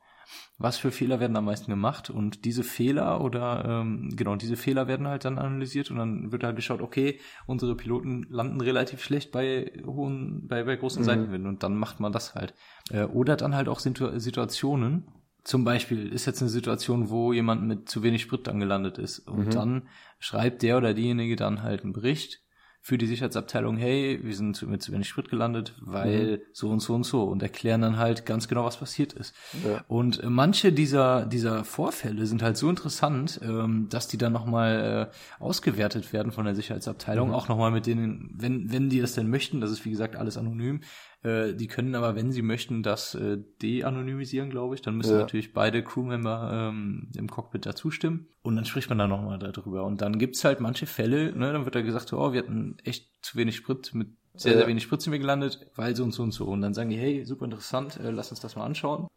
Was für Fehler werden am meisten gemacht? Und diese Fehler oder ähm, genau, diese Fehler werden halt dann analysiert und dann wird halt geschaut, okay, unsere Piloten landen relativ schlecht bei hohen, bei, bei großen mhm. Seitenwinden und dann macht man das halt. Äh, oder dann halt auch Situ Situationen, zum Beispiel ist jetzt eine Situation, wo jemand mit zu wenig Sprit angelandet ist und mhm. dann schreibt der oder diejenige dann halt einen Bericht für die Sicherheitsabteilung, hey, wir sind mit zu wenig Sprit gelandet, weil mhm. so und so und so und erklären dann halt ganz genau, was passiert ist. Ja. Und äh, manche dieser, dieser Vorfälle sind halt so interessant, ähm, dass die dann nochmal äh, ausgewertet werden von der Sicherheitsabteilung, mhm. auch nochmal mit denen, wenn, wenn die das denn möchten, das ist wie gesagt alles anonym, äh, die können aber, wenn sie möchten, das äh, de-anonymisieren, glaube ich. Dann müssen ja. natürlich beide Crewmember ähm, im Cockpit dazu stimmen. Und dann spricht man da nochmal darüber. Und dann gibt's halt manche Fälle, ne, dann wird da gesagt, oh, wir hatten echt zu wenig Sprit mit sehr, sehr wenig Sprit sind wir gelandet, weil so und so und so. Und dann sagen die, hey, super interessant, äh, lass uns das mal anschauen.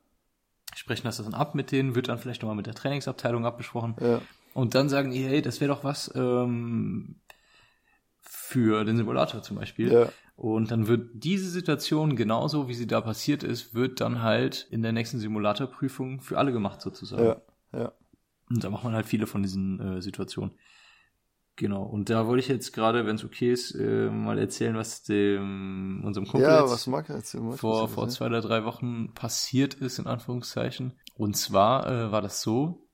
Sprechen das dann ab mit denen, wird dann vielleicht nochmal mit der Trainingsabteilung abgesprochen. Ja. Und dann sagen die, hey, das wäre doch was ähm, für den Simulator zum Beispiel. Ja. Und dann wird diese Situation genauso, wie sie da passiert ist, wird dann halt in der nächsten Simulatorprüfung für alle gemacht sozusagen. Ja, ja. Und da macht man halt viele von diesen äh, Situationen. Genau. Und da wollte ich jetzt gerade, wenn es okay ist, äh, mal erzählen, was dem unserem Kumpel ja, er erzählen, vor vor zwei oder drei Wochen passiert ist in Anführungszeichen. Und zwar äh, war das so,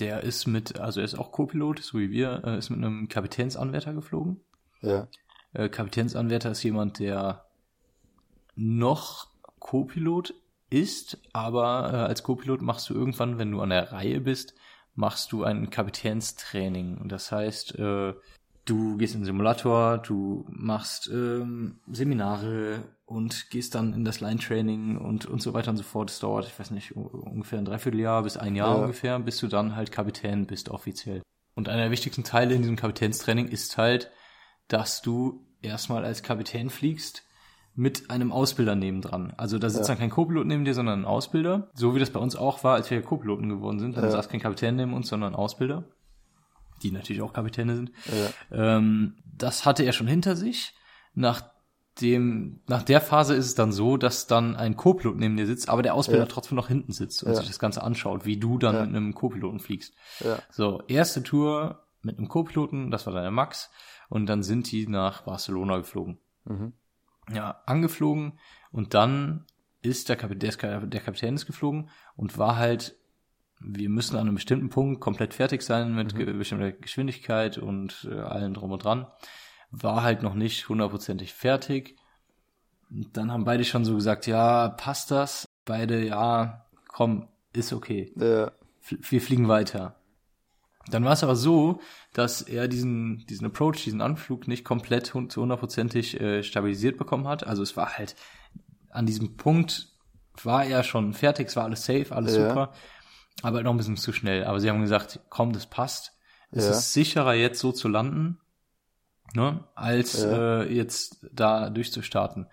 der ist mit, also er ist auch Co-Pilot, so wie wir, äh, ist mit einem Kapitänsanwärter geflogen. Ja. Äh, Kapitänsanwärter ist jemand, der noch Co-Pilot ist, aber äh, als Co-Pilot machst du irgendwann, wenn du an der Reihe bist, machst du ein Kapitänstraining. Und das heißt, äh, du gehst in den Simulator, du machst ähm, Seminare und gehst dann in das Line-Training und, und so weiter und so fort. Es dauert, ich weiß nicht, ungefähr ein Dreivierteljahr bis ein Jahr ja. ungefähr, bis du dann halt Kapitän bist offiziell. Und einer der wichtigsten Teile in diesem Kapitänstraining ist halt, dass du erstmal als Kapitän fliegst mit einem Ausbilder nebendran. Also da sitzt ja. dann kein Co-Pilot neben dir, sondern ein Ausbilder. So wie das bei uns auch war, als wir Co-Piloten geworden sind. Dann ja. saß kein Kapitän neben uns, sondern ein Ausbilder. Die natürlich auch Kapitäne sind. Ja. Ähm, das hatte er schon hinter sich. Nach dem, nach der Phase ist es dann so, dass dann ein Co-Pilot neben dir sitzt, aber der Ausbilder ja. trotzdem noch hinten sitzt und sich das Ganze anschaut, wie du dann mit einem Co-Piloten fliegst. So, erste Tour mit einem Co-Piloten, das war dann der Max und dann sind die nach Barcelona geflogen. Mhm. Ja, angeflogen und dann ist der, Kapitän, der, Kapitän ist geflogen und war halt, wir müssen an einem bestimmten Punkt komplett fertig sein mit mhm. bestimmter Geschwindigkeit und äh, allem drum und dran. War halt noch nicht hundertprozentig fertig. Und dann haben beide schon so gesagt, ja, passt das? Beide, ja, komm, ist okay. Ja. Wir fliegen weiter. Dann war es aber so, dass er diesen, diesen Approach, diesen Anflug nicht komplett zu hundertprozentig äh, stabilisiert bekommen hat. Also es war halt an diesem Punkt war er schon fertig, es war alles safe, alles ja. super, aber halt noch ein bisschen zu schnell. Aber sie haben gesagt, komm, das passt. Es ja. ist sicherer jetzt so zu landen, ne, als ja. äh, jetzt da durchzustarten.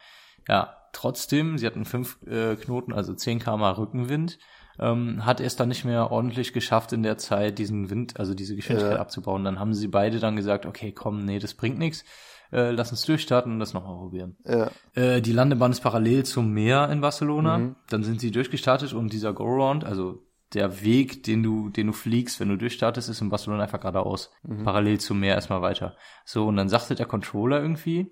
Ja, trotzdem, sie hatten fünf äh, Knoten, also 10 km Rückenwind ähm, hat er es dann nicht mehr ordentlich geschafft in der Zeit, diesen Wind, also diese Geschwindigkeit ja. abzubauen. Dann haben sie beide dann gesagt, okay, komm, nee, das bringt nichts. Äh, lass uns durchstarten und das nochmal probieren. Ja. Äh, die Landebahn ist parallel zum Meer in Barcelona. Mhm. Dann sind sie durchgestartet und dieser Go-Round, also der Weg, den du, den du fliegst, wenn du durchstartest, ist in Barcelona einfach geradeaus. Mhm. Parallel zum Meer erstmal weiter. So, und dann sagte der Controller irgendwie,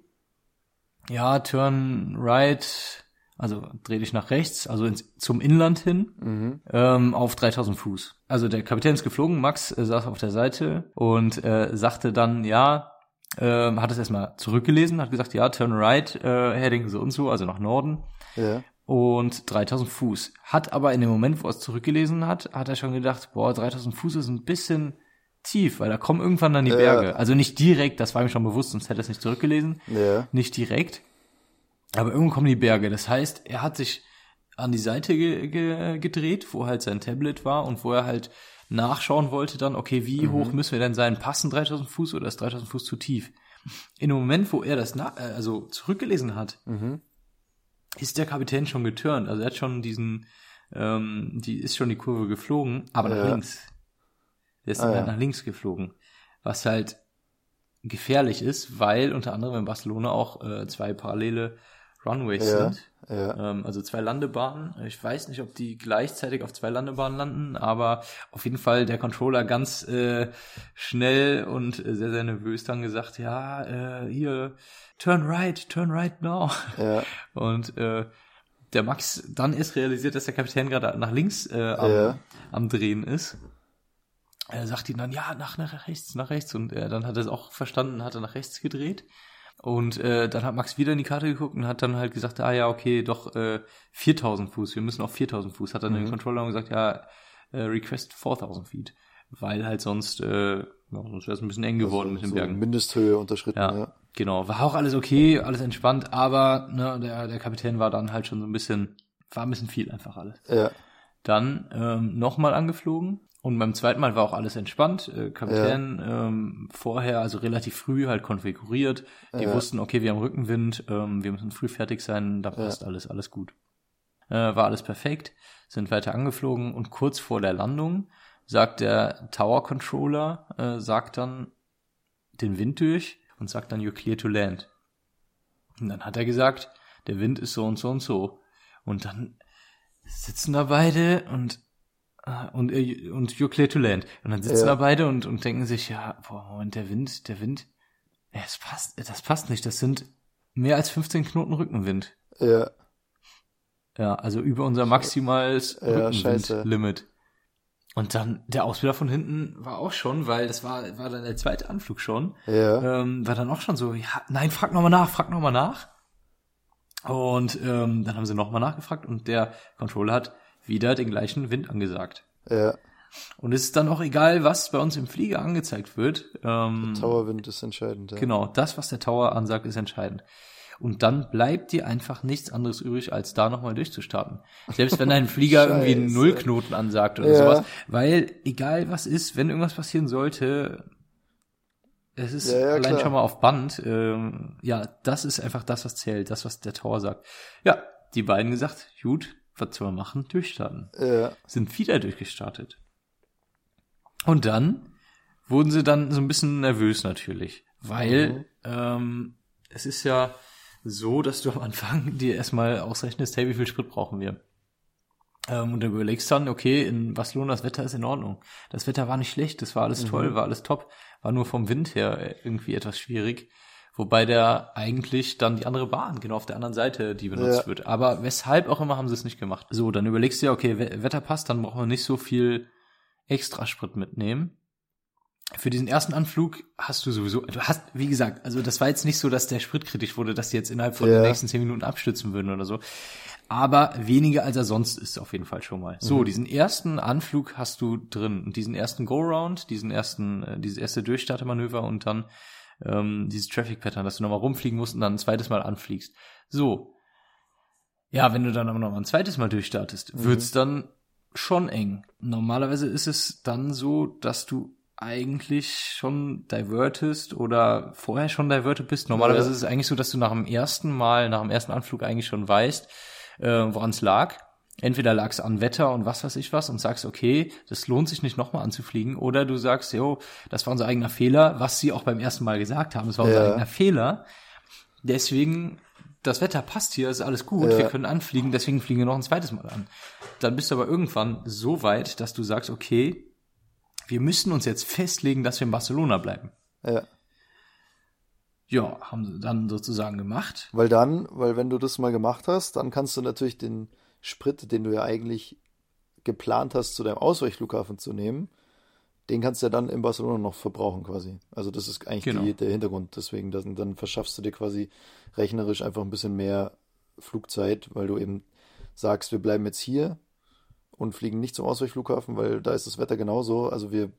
ja, turn right also dreh dich nach rechts, also ins, zum Inland hin, mhm. ähm, auf 3000 Fuß. Also der Kapitän ist geflogen, Max äh, saß auf der Seite und äh, sagte dann, ja, äh, hat es erstmal zurückgelesen, hat gesagt, ja, turn right, äh, heading so und so, also nach Norden. Ja. Und 3000 Fuß. Hat aber in dem Moment, wo er es zurückgelesen hat, hat er schon gedacht, boah, 3000 Fuß ist ein bisschen tief, weil da kommen irgendwann dann die Berge. Also nicht direkt, das war ihm schon bewusst, sonst hätte er es nicht zurückgelesen. Ja. Nicht direkt. Aber irgendwann kommen die Berge. Das heißt, er hat sich an die Seite ge ge gedreht, wo halt sein Tablet war und wo er halt nachschauen wollte dann, okay, wie mhm. hoch müssen wir denn sein? Passen 3000 Fuß oder ist 3000 Fuß zu tief? In dem Moment, wo er das äh, also zurückgelesen hat, mhm. ist der Kapitän schon geturnt. Also er hat schon diesen, ähm, die ist schon die Kurve geflogen, aber ja. nach links. Der ist ah, dann halt ja. nach links geflogen. Was halt gefährlich ist, weil unter anderem in Barcelona auch äh, zwei parallele Runways ja, sind. Ja. Ähm, also zwei Landebahnen. Ich weiß nicht, ob die gleichzeitig auf zwei Landebahnen landen, aber auf jeden Fall der Controller ganz äh, schnell und sehr, sehr nervös dann gesagt, ja, äh, hier, turn right, turn right now. Ja. (laughs) Und äh, der Max dann ist realisiert, dass der Kapitän gerade nach links äh, am, ja. am Drehen ist. er sagt ihn dann, ja, nach, nach rechts, nach rechts. Und äh, dann hat er es auch verstanden, hat er nach rechts gedreht. Und äh, dann hat Max wieder in die Karte geguckt und hat dann halt gesagt, ah ja, okay, doch äh, 4000 Fuß, wir müssen auf 4000 Fuß. Hat dann mhm. den Controller gesagt, ja, äh, request 4000 Feet. Weil halt sonst, äh, ja, sonst wäre es ein bisschen eng geworden also, mit den so Bergen. Mindesthöhe unterschritten, ja, ja. Genau, war auch alles okay, alles entspannt, aber ne, der, der Kapitän war dann halt schon so ein bisschen, war ein bisschen viel einfach alles. Ja. Dann ähm, nochmal angeflogen, und beim zweiten Mal war auch alles entspannt. Äh, Kapitän ja. ähm, vorher, also relativ früh halt konfiguriert. Die ja. wussten, okay, wir haben Rückenwind, ähm, wir müssen früh fertig sein, da passt ja. alles, alles gut. Äh, war alles perfekt, sind weiter angeflogen und kurz vor der Landung sagt der Tower Controller, äh, sagt dann den Wind durch und sagt dann, you're clear to land. Und dann hat er gesagt, der Wind ist so und so und so. Und dann sitzen da beide und und, äh, und You're Clear to Land. Und dann sitzen ja. da beide und, und denken sich, ja, boah, Moment, der Wind, der Wind, ja, das passt, das passt nicht. Das sind mehr als 15 Knoten Rückenwind. Ja. Ja, also über unser maximales ja, Rückenwind-Limit. Und dann der Ausbilder von hinten war auch schon, weil das war, war dann der zweite Anflug schon. Ja. Ähm, war dann auch schon so, ja, nein, frag nochmal nach, frag nochmal nach. Und ähm, dann haben sie nochmal nachgefragt und der Controller hat wieder den gleichen Wind angesagt. Ja. Und es ist dann auch egal, was bei uns im Flieger angezeigt wird. Ähm, der Towerwind ist entscheidend. Ja. Genau, das, was der Tower ansagt, ist entscheidend. Und dann bleibt dir einfach nichts anderes übrig, als da nochmal durchzustarten. Selbst wenn dein (laughs) Flieger irgendwie einen Nullknoten ansagt oder ja. sowas. Weil, egal was ist, wenn irgendwas passieren sollte, es ist ja, ja, allein klar. schon mal auf Band, ähm, ja, das ist einfach das, was zählt, das, was der Tower sagt. Ja, die beiden gesagt, gut, was soll man machen? Durchstarten. Ja. Sind wieder durchgestartet. Und dann wurden sie dann so ein bisschen nervös natürlich, weil mhm. ähm, es ist ja so, dass du am Anfang (laughs) dir erstmal ausrechnest, hey, wie viel Sprit brauchen wir? Ähm, und dann überlegst dann, okay, in Barcelona das Wetter ist in Ordnung. Das Wetter war nicht schlecht, das war alles mhm. toll, war alles top, war nur vom Wind her irgendwie etwas schwierig. Wobei der eigentlich dann die andere Bahn, genau auf der anderen Seite, die benutzt ja. wird. Aber weshalb auch immer haben sie es nicht gemacht. So, dann überlegst du ja, okay, Wetter passt, dann brauchen wir nicht so viel Extrasprit mitnehmen. Für diesen ersten Anflug hast du sowieso, du hast, wie gesagt, also das war jetzt nicht so, dass der Sprit kritisch wurde, dass die jetzt innerhalb von ja. den nächsten zehn Minuten abstürzen würden oder so. Aber weniger als er sonst ist auf jeden Fall schon mal. So, mhm. diesen ersten Anflug hast du drin und diesen ersten Go-Round, diesen ersten, äh, dieses erste Durchstartemanöver und dann ähm, dieses Traffic Pattern, dass du nochmal rumfliegen musst und dann ein zweites Mal anfliegst. So. Ja, wenn du dann aber nochmal ein zweites Mal durchstartest, mhm. wird's dann schon eng. Normalerweise ist es dann so, dass du eigentlich schon divertest oder vorher schon diverted bist. Normalerweise ja. ist es eigentlich so, dass du nach dem ersten Mal, nach dem ersten Anflug eigentlich schon weißt, äh, woran es lag entweder lag es an Wetter und was weiß ich was und sagst, okay, das lohnt sich nicht nochmal anzufliegen, oder du sagst, jo, das war unser eigener Fehler, was sie auch beim ersten Mal gesagt haben, es war ja. unser eigener Fehler. Deswegen, das Wetter passt hier, ist alles gut, ja. wir können anfliegen, deswegen fliegen wir noch ein zweites Mal an. Dann bist du aber irgendwann so weit, dass du sagst, okay, wir müssen uns jetzt festlegen, dass wir in Barcelona bleiben. Ja. Ja, haben sie dann sozusagen gemacht. Weil dann, weil wenn du das mal gemacht hast, dann kannst du natürlich den Sprit, den du ja eigentlich geplant hast, zu deinem Ausweichflughafen zu nehmen, den kannst du ja dann in Barcelona noch verbrauchen quasi. Also das ist eigentlich genau. die, der Hintergrund. Deswegen, dann, dann verschaffst du dir quasi rechnerisch einfach ein bisschen mehr Flugzeit, weil du eben sagst, wir bleiben jetzt hier und fliegen nicht zum Ausweichflughafen, weil da ist das Wetter genauso. Also wir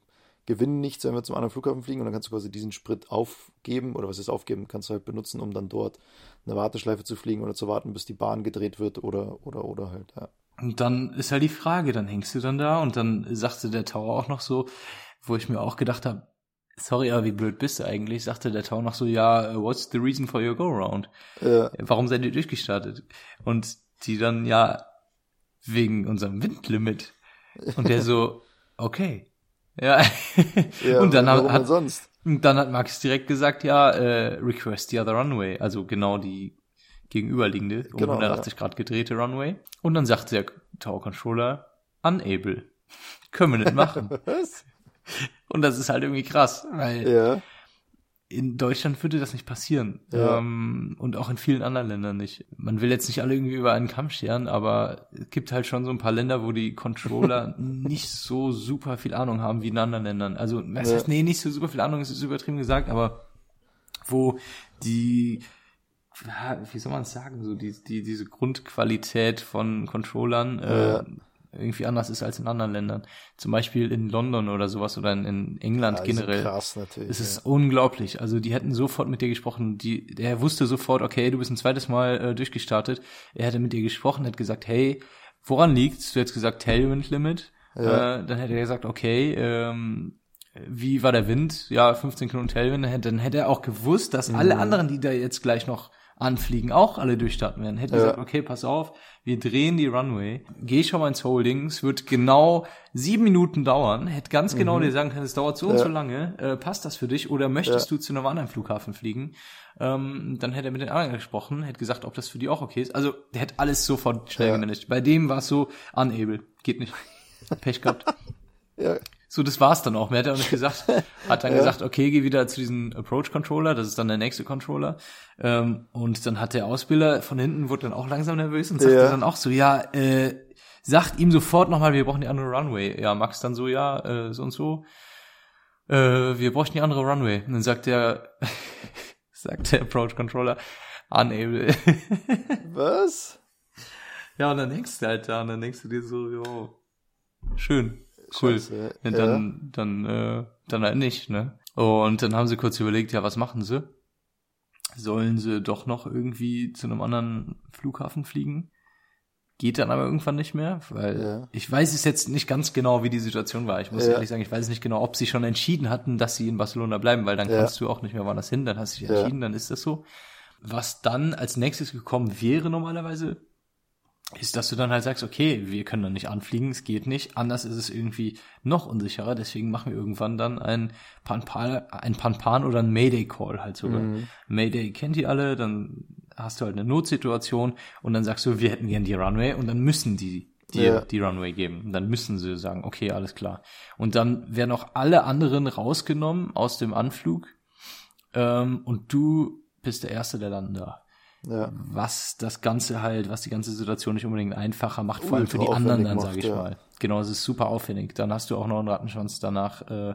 gewinnen nichts, wenn wir zum anderen Flughafen fliegen und dann kannst du quasi diesen Sprit aufgeben oder was ist aufgeben, kannst du halt benutzen, um dann dort eine Warteschleife zu fliegen oder zu warten, bis die Bahn gedreht wird oder oder oder halt, ja. Und dann ist halt die Frage, dann hängst du dann da und dann sagte der Tower auch noch so, wo ich mir auch gedacht habe, sorry, aber wie blöd bist du eigentlich? Sagte der Tower noch so, ja, what's the reason for your go-round? Ja. Warum seid ihr durchgestartet? Und die dann, ja, wegen unserem Windlimit. Und der so, okay, ja. (laughs) ja und dann hat, hat sonst? dann hat Max direkt gesagt, ja, äh, request the other runway, also genau die gegenüberliegende, um genau, 180 ja. Grad gedrehte Runway. Und dann sagt der Tower Controller, unable. (laughs) Können wir nicht machen. (laughs) Was? Und das ist halt irgendwie krass, weil ja. In Deutschland würde das nicht passieren. Ja. Ähm, und auch in vielen anderen Ländern nicht. Man will jetzt nicht alle irgendwie über einen Kamm scheren, aber es gibt halt schon so ein paar Länder, wo die Controller (laughs) nicht so super viel Ahnung haben wie in anderen Ländern. Also, das Ja. heißt, nee, nicht so super viel Ahnung, es ist übertrieben gesagt, aber wo die, wie soll man es sagen, so die, die, diese Grundqualität von Controllern äh, Ja. Irgendwie anders ist als in anderen Ländern. Zum Beispiel in London oder sowas oder in, in England Ja, generell. krass natürlich. Es ist ja. unglaublich. Also die hätten sofort mit dir gesprochen. Die, der wusste sofort, okay, du bist ein zweites Mal äh, durchgestartet. Er hätte mit dir gesprochen, hätte gesagt, hey, woran liegt's? Du hättest gesagt Tailwind Limit. Ja. Äh, dann hätte er gesagt, okay, ähm, wie war der Wind? Ja, 15 Knoten Tailwind. Dann hätte, er auch gewusst, dass Mhm. alle anderen, die da jetzt gleich noch anfliegen, auch alle durchstarten werden. Hätte Ja. gesagt, okay, pass auf, wir drehen die Runway, geh schon mal ins Holding, es wird genau sieben Minuten dauern, hätte ganz genau dir sagen können, es dauert so und Mhm. Ja. so lange, äh, passt das für dich oder möchtest du zu einem anderen Flughafen fliegen? Ähm, dann hätte er mit den anderen gesprochen, hätte gesagt, ob das für die auch okay ist. Also der hätte alles sofort schnell Ja. gemanagt. Bei dem war es so, unable, geht nicht. Pech gehabt. (laughs) ja. So, das war's dann auch. Mehr hat er auch nicht gesagt. (laughs) Hat dann gesagt, okay, geh wieder zu diesem Approach-Controller, das ist dann der nächste Controller. Ähm, und dann hat der Ausbilder von hinten, wurde dann auch langsam nervös und sagte Ja. dann auch so, ja, äh, sagt ihm sofort nochmal, wir brauchen die andere Runway. Ja, Max dann so, ja, äh, so und so. Äh, wir bräuchten die andere Runway. Und dann sagt der, (laughs) sagt der Approach-Controller, unable. (laughs) Was? ja, und dann hängst du halt da und dann denkst du dir so, jo, schön. Cool. Scheiße, Ja, dann, dann, äh, dann halt nicht, ne? Und dann haben sie kurz überlegt, ja, was machen sie? Sollen sie doch noch irgendwie zu einem anderen Flughafen fliegen? Geht dann aber irgendwann nicht mehr, weil Ja. ich weiß es jetzt nicht ganz genau, wie die Situation war. Ich muss Ja. ehrlich sagen, ich weiß nicht genau, ob sie schon entschieden hatten, dass sie in Barcelona bleiben, weil dann kannst du auch nicht mehr woanders hin, dann hast du dich entschieden, dann ist das so. Was dann als nächstes gekommen wäre normalerweise, ist, dass du dann halt sagst, okay, wir können dann nicht anfliegen, es geht nicht, anders ist es irgendwie noch unsicherer, deswegen machen wir irgendwann dann ein Panpan, ein Panpan oder ein Mayday-Call halt sogar. Mhm. Mayday kennt ihr alle, dann hast du halt eine Notsituation und dann sagst du, wir hätten gern die Runway und dann müssen die dir Ja. die Runway geben. Und dann müssen sie sagen, okay, alles klar. Und dann werden auch alle anderen rausgenommen aus dem Anflug ähm, und du bist der Erste, der landen darf Ja. was das Ganze halt, was die ganze Situation nicht unbedingt einfacher macht, vor allem für die anderen dann, sage ich ja. mal. Genau, es ist super aufwendig. Dann hast du auch noch einen Rattenschwanz danach, äh,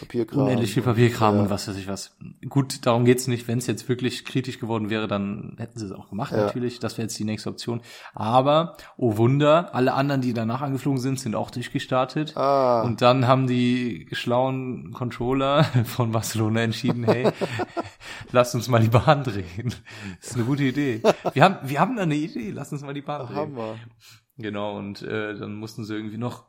Papierkram. unendlich viel Papierkram Ja. und was weiß ich was. Gut, darum geht's nicht. Wenn es jetzt wirklich kritisch geworden wäre, dann hätten sie es auch gemacht Ja. natürlich. Das wäre jetzt die nächste Option. Aber, oh Wunder, alle anderen, die danach angeflogen sind, sind auch durchgestartet. Ah, Und dann haben die schlauen Controller (laughs) von Barcelona entschieden, hey, (laughs) lass uns mal die Bahn drehen. Das ist eine gute Idee. Wir haben, wir haben da eine Idee, lass uns mal die Bahn drehen. Hammer. Genau, und äh, dann mussten sie irgendwie noch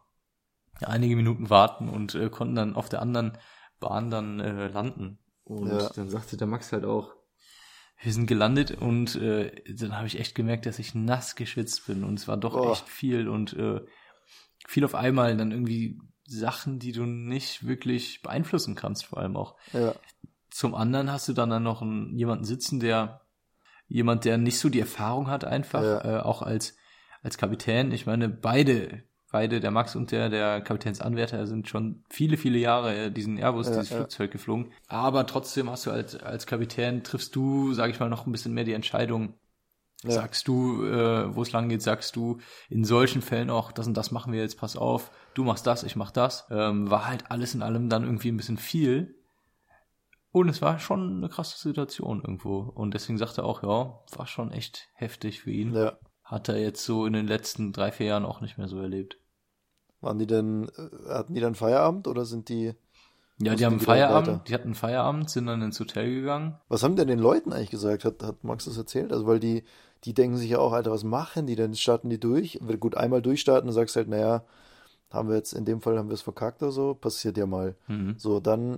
einige Minuten warten und äh, konnten dann auf der anderen Bahn dann äh, landen. Und Ja. dann sagte der Max halt auch, wir sind gelandet und äh, dann habe ich echt gemerkt, dass ich nass geschwitzt bin und es war doch Boah. echt viel und äh, viel auf einmal dann irgendwie Sachen, die du nicht wirklich beeinflussen kannst, vor allem auch. Ja. Zum anderen hast du dann, dann noch einen, jemanden sitzen, der jemand, der nicht so die Erfahrung hat, einfach, Ja. äh, auch als, als Kapitän. Ich meine, beide, beide, der Max und der, der Kapitänsanwärter, sind schon viele, viele Jahre äh, diesen Airbus, Ja, dieses ja. Flugzeug geflogen. Aber trotzdem hast du als, als Kapitän, triffst du, sag ich mal, noch ein bisschen mehr die Entscheidung. Ja. Sagst du, äh, wo es lang geht, sagst du in solchen Fällen auch, das und das machen wir jetzt, pass auf, du machst das, ich mach das. Ähm, war halt alles in allem dann irgendwie ein bisschen viel. Und es war schon eine krasse Situation irgendwo. Und deswegen sagte er auch, ja, war schon echt heftig für ihn. Ja. Hat er jetzt so in den letzten drei, vier Jahren auch nicht mehr so erlebt. Waren die denn, äh, hatten die dann Feierabend oder sind die, Ja, die haben wieder Feierabend, weiter? die hatten Feierabend, sind dann ins Hotel gegangen. was haben denn den Leuten eigentlich gesagt? Hat, hat Max das erzählt? Also, weil die, die denken sich ja auch, Alter, was machen die denn? Starten die durch? Wird gut einmal durchstarten und sagst halt, naja, haben wir jetzt, in dem Fall haben wir es verkackt oder so, passiert ja mal. Mhm. So, dann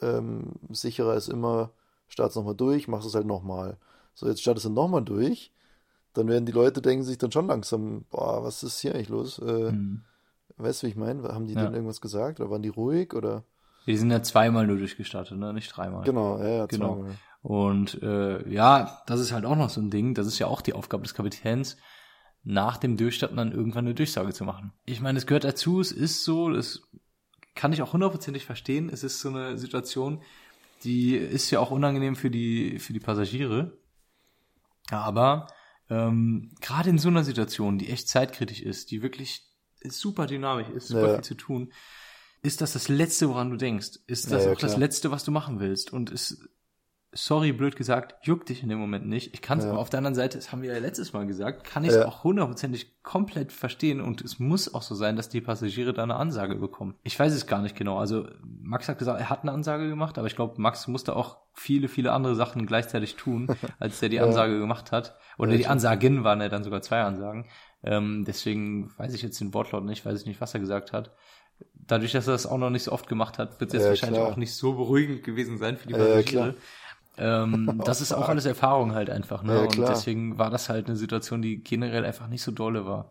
ähm, sicherer ist immer, start's nochmal durch, machst es halt nochmal. So, jetzt startest du nochmal durch, dann werden die Leute denken sich dann schon langsam, boah, was ist hier eigentlich los? Äh, Mhm. Weißt du, wie ich meine? Haben die Ja. denn irgendwas gesagt oder waren die ruhig oder? Die sind ja zweimal nur durchgestartet, ne? Nicht dreimal. Genau, ja, ja, Genau. zweimal. Und äh, ja, das ist halt auch noch so ein Ding. Das ist ja auch die Aufgabe des Kapitäns, nach dem Durchstarten dann irgendwann eine Durchsage zu machen. Ich meine, es gehört dazu, es ist so, das kann ich auch hundertprozentig verstehen. Es ist so eine Situation, die ist ja auch unangenehm für die, für die Passagiere. Aber ähm, gerade in so einer Situation, die echt zeitkritisch ist, die wirklich super dynamisch ist, super ja. viel zu tun, ist das das Letzte, woran du denkst? Ist das ja, auch klar. das Letzte, was du machen willst? Und es sorry, blöd gesagt, juckt dich in dem Moment nicht. Ich kann es ja. aber auf der anderen Seite, das haben wir ja letztes Mal gesagt, kann ich es ja. auch hundertprozentig komplett verstehen und es muss auch so sein, dass die Passagiere da eine Ansage bekommen. Ich weiß es gar nicht genau. Also Max hat gesagt, er hat eine Ansage gemacht, aber ich glaube, Max musste auch viele, viele andere Sachen gleichzeitig tun, (laughs) als der die Ansage ja. gemacht hat. Oder die Ansagen waren ja dann sogar zwei Ansagen. Ähm, deswegen weiß ich jetzt den Wortlaut nicht, weiß ich nicht, was er gesagt hat dadurch, dass er das auch noch nicht so oft gemacht hat, wird es jetzt ja, wahrscheinlich klar. auch nicht so beruhigend gewesen sein für die Passagiere. Ja, ähm, das ist auch (laughs) alles Erfahrung halt einfach, ne? Ja, und deswegen war das halt eine Situation, die generell einfach nicht so dolle war.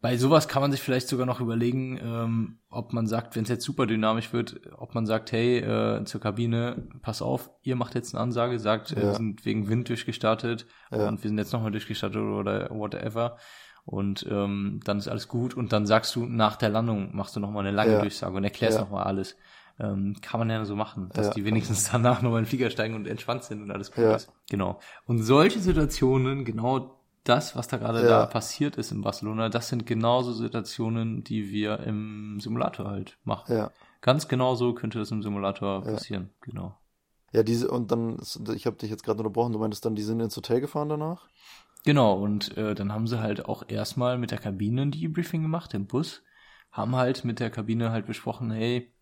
Bei sowas kann man sich vielleicht sogar noch überlegen, ähm, ob man sagt, wenn es jetzt super dynamisch wird, ob man sagt, hey, äh, zur Kabine, pass auf, ihr macht jetzt eine Ansage, sagt, ja. wir sind wegen Wind durchgestartet ja. und wir sind jetzt nochmal durchgestartet oder whatever. Und ähm, dann ist alles gut und dann sagst du nach der Landung, machst du nochmal eine lange ja. Durchsage und erklärst ja. nochmal alles. Ähm, kann man ja so machen, dass ja. die wenigstens (laughs) danach nochmal in den Flieger steigen und entspannt sind und alles gut ja. ist. Genau. Und solche Situationen, genau das, was da gerade da passiert ist in Barcelona, das sind genauso Situationen, die wir im Simulator halt machen. Ja. Ganz genauso könnte das im Simulator passieren, genau. Ja, diese, und dann, ich habe dich jetzt gerade unterbrochen, du meintest dann, die sind ins Hotel gefahren danach? Genau, und äh, dann haben sie halt auch erstmal mit der Kabine ein Debriefing gemacht, im Bus, haben halt mit der Kabine halt besprochen, hey,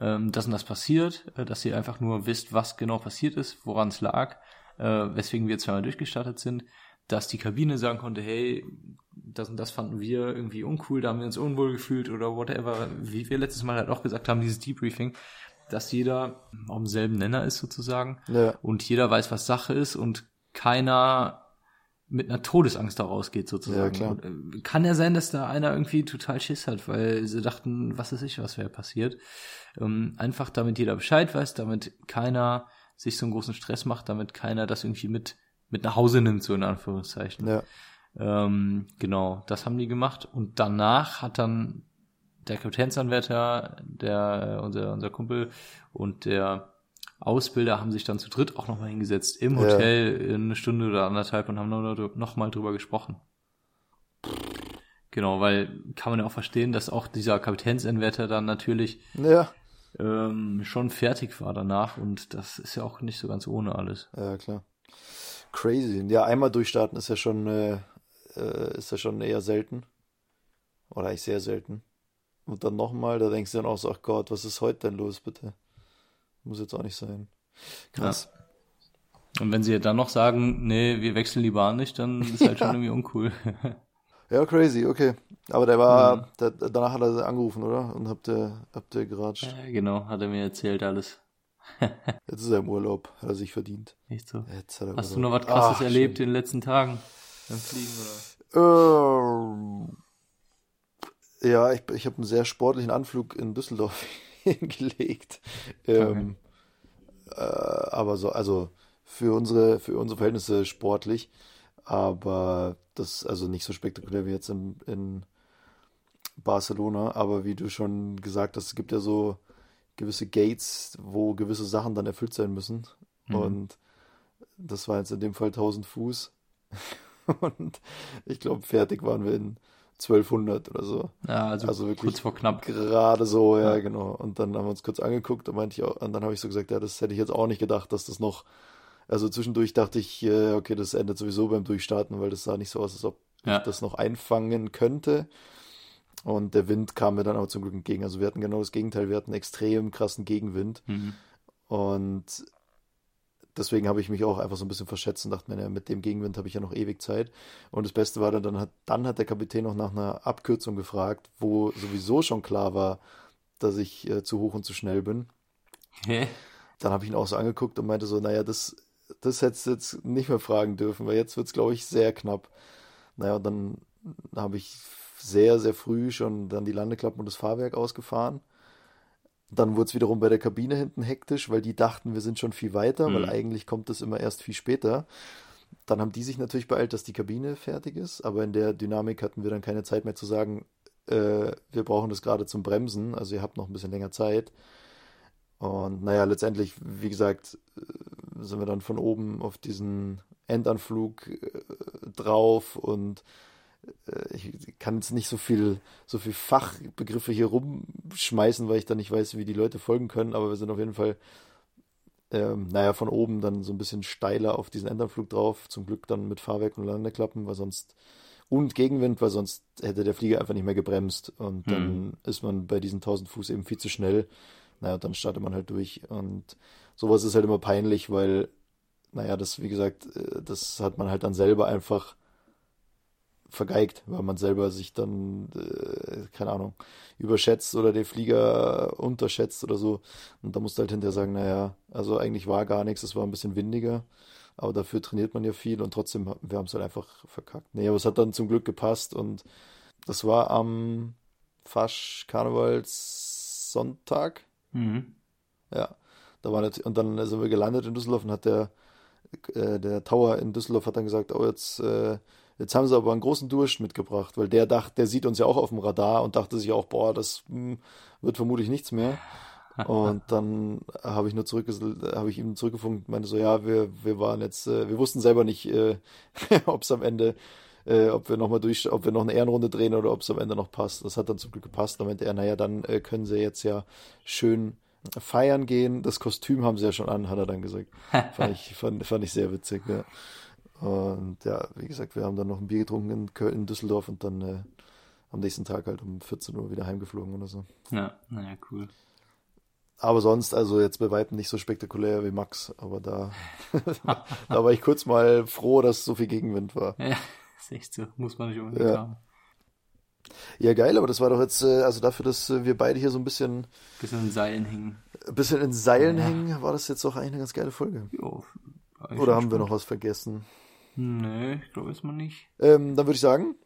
ähm, dass das passiert, äh, dass ihr einfach nur wisst, was genau passiert ist, woran es lag, äh, weswegen wir zweimal durchgestartet sind, dass die Kabine sagen konnte, hey, das und das fanden wir irgendwie uncool, da haben wir uns unwohl gefühlt oder whatever, wie wir letztes Mal halt auch gesagt haben, dieses Debriefing, dass jeder auf demselben Nenner ist sozusagen ja. und jeder weiß, was Sache ist und keiner mit einer Todesangst da rausgeht sozusagen. Ja, klar. Äh, kann ja sein, dass da einer irgendwie total Schiss hat, weil sie dachten, was ist ich, was wäre passiert. Ähm, einfach damit jeder Bescheid weiß, damit keiner sich so einen großen Stress macht, damit keiner das irgendwie mit, mit nach Hause nimmt, so in Anführungszeichen. Ja. Ähm, genau, das haben die gemacht. Und danach hat dann der Kapitänsanwärter, der, unser, unser Kumpel und der Ausbilder haben sich dann zu dritt auch nochmal hingesetzt im Hotel ja. in eine Stunde oder anderthalb und haben nochmal drüber gesprochen. Genau, weil kann man ja auch verstehen, dass auch dieser Kapitänsanwärter dann natürlich ja. ähm, schon fertig war danach und das ist ja auch nicht so ganz ohne alles. Ja, klar. Crazy. Ja, einmal durchstarten ist ja schon, äh, äh ist ja schon eher selten. Oder eigentlich sehr selten. Und dann nochmal, da denkst du dann auch so, ach Gott, was ist heute denn los, bitte? Muss jetzt auch nicht sein. Krass. Ja. Und wenn sie dann noch sagen, nee, wir wechseln lieber an nicht, dann ist halt (laughs) schon irgendwie uncool. (laughs) ja, crazy, okay. Aber der war, ja. der, danach hat er angerufen, oder? Und habt ihr, habt ihr geratscht. Ja, genau, hat er mir erzählt alles. (laughs) Jetzt ist er im Urlaub, hat er sich verdient. Nicht so. Hast Urlaub. du noch was krasses Ach, erlebt schön. in den letzten Tagen? Beim Fliegen, oder? Äh, ja, ich, ich habe einen sehr sportlichen Anflug in Düsseldorf (laughs) hingelegt. Ähm, okay. äh, aber so, also für unsere, für unsere Verhältnisse sportlich, aber das also nicht so spektakulär wie jetzt in, in Barcelona, aber wie du schon gesagt hast, es gibt ja so gewisse Gates, wo gewisse Sachen dann erfüllt sein müssen. Mhm. Und das war jetzt in dem Fall 1000 Fuß. (laughs) Und ich glaube, fertig waren wir in 1200 oder so. Ja, also, also wirklich kurz vor knapp. Gerade so, ja, ja, genau. Und dann haben wir uns kurz angeguckt und meinte ich auch, und dann habe ich so gesagt, ja, das hätte ich jetzt auch nicht gedacht, dass das noch, also zwischendurch dachte ich, äh, okay, das endet sowieso beim Durchstarten, weil das sah nicht so aus, als ob ja. ich das noch einfangen könnte. Und der Wind kam mir dann aber zum Glück entgegen. Also wir hatten genau das Gegenteil, wir hatten extrem krassen Gegenwind. Mhm. Und deswegen habe ich mich auch einfach so ein bisschen verschätzt und dachte mir, mit dem Gegenwind habe ich ja noch ewig Zeit. Und das Beste war dann, dann hat, dann hat der Kapitän noch nach einer Abkürzung gefragt, wo sowieso schon klar war, dass ich äh, zu hoch und zu schnell bin. Hä? Dann habe ich ihn auch so angeguckt und meinte so, naja, das, das hättest du jetzt nicht mehr fragen dürfen, weil jetzt wird es, glaube ich, sehr knapp. Naja, und dann habe ich sehr, sehr früh schon dann die Landeklappen und das Fahrwerk ausgefahren dann wurde es wiederum bei der Kabine hinten hektisch, weil die dachten, wir sind schon viel weiter, mhm. weil eigentlich kommt das immer erst viel später. Dann haben die sich natürlich beeilt, dass die Kabine fertig ist, aber in der Dynamik hatten wir dann keine Zeit mehr zu sagen, äh, wir brauchen das gerade zum Bremsen, also ihr habt noch ein bisschen länger Zeit. Und naja, letztendlich, wie gesagt, äh, sind wir dann von oben auf diesen Endanflug äh, drauf und ich kann jetzt nicht so viel, so viel Fachbegriffe hier rumschmeißen, weil ich da nicht weiß, wie die Leute folgen können, aber wir sind auf jeden Fall, ähm, naja, von oben dann so ein bisschen steiler auf diesen Endanflug drauf. Zum Glück dann mit Fahrwerk und Landeklappen, weil sonst, und Gegenwind, weil sonst hätte der Flieger einfach nicht mehr gebremst und dann mhm. ist man bei diesen 1000 Fuß eben viel zu schnell. Naja, dann startet man halt durch und sowas ist halt immer peinlich, weil, naja, das, wie gesagt, äh, das hat man halt dann selber einfach vergeigt, weil man selber sich dann, äh, keine Ahnung, überschätzt oder den Flieger unterschätzt oder so. Und da musst du halt hinterher sagen, naja, also eigentlich war gar nichts, es war ein bisschen windiger, aber dafür trainiert man ja viel und trotzdem, wir haben es halt einfach verkackt. Nee, aber es hat dann zum Glück gepasst und das war am Fasch Karnevalssonntag. Mhm. Ja, da war nicht, und dann sind wir gelandet in Düsseldorf und hat der, äh, der Tower in Düsseldorf hat dann gesagt, oh, jetzt, äh, Jetzt haben sie aber einen großen Durst mitgebracht, weil der dachte, der sieht uns ja auch auf dem Radar und dachte sich auch, boah, das mh, hm, wird vermutlich nichts mehr. (laughs) Und dann habe ich nur zurück, habe ich ihm zurückgefunkt, meinte so, ja, wir, wir waren jetzt, äh, wir wussten selber nicht, äh, (laughs) ob es am Ende, äh, ob wir nochmal durch, ob wir noch eine Ehrenrunde drehen oder ob es am Ende noch passt. Das hat dann zum Glück gepasst. Da meinte er, naja, dann äh, können sie jetzt ja schön feiern gehen. Das Kostüm haben sie ja schon an, hat er dann gesagt. (laughs) fand ich, fand, fand ich sehr witzig, ja. Und ja, wie gesagt, wir haben dann noch ein Bier getrunken in Köln, in Düsseldorf und dann äh, am nächsten Tag halt um 14 Uhr wieder heimgeflogen oder so. Ja, naja, cool. Aber sonst, also jetzt bei weitem nicht so spektakulär wie Max, aber da, (laughs) (laughs) da war ich kurz mal froh, dass so viel Gegenwind war. Ja, (laughs) ist echt so, muss man nicht unbedingt ja. haben. Ja, geil, aber das war doch jetzt, äh, also dafür, dass wir beide hier so ein bisschen. Bisschen in Seilen hingen. Ein bisschen in Seilen ja. hingen, war das jetzt auch eigentlich eine ganz geile Folge. Jo, Oder haben wir noch was vergessen? Nee, ich glaube erstmal nicht. Ähm, dann würde ich sagen,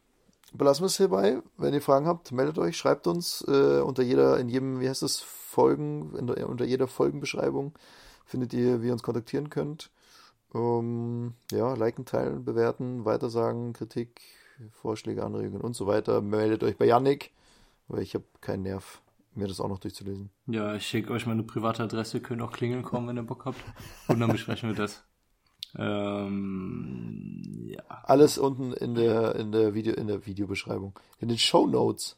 belassen wir es hierbei. Wenn ihr Fragen habt, meldet euch, schreibt uns äh, unter jeder, in jedem, wie heißt das, Folgen, der, unter jeder Folgenbeschreibung findet ihr, wie ihr uns kontaktieren könnt. Um, ja, liken, teilen, bewerten, weitersagen, Kritik, Vorschläge, Anregungen und so weiter. Meldet euch bei Yannick, weil ich habe keinen Nerv, mir das auch noch durchzulesen. Ja, ich schicke euch meine private Adresse, könnt auch klingeln kommen, wenn ihr Bock habt. Und dann besprechen wir das. Ähm, ja. Alles unten in der, in der Video, in der Videobeschreibung. In den Show Notes.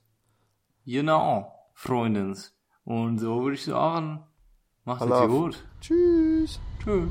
Genau, Freundins. Und so würde ich sagen, macht es gut. Tschüss. Tschüss.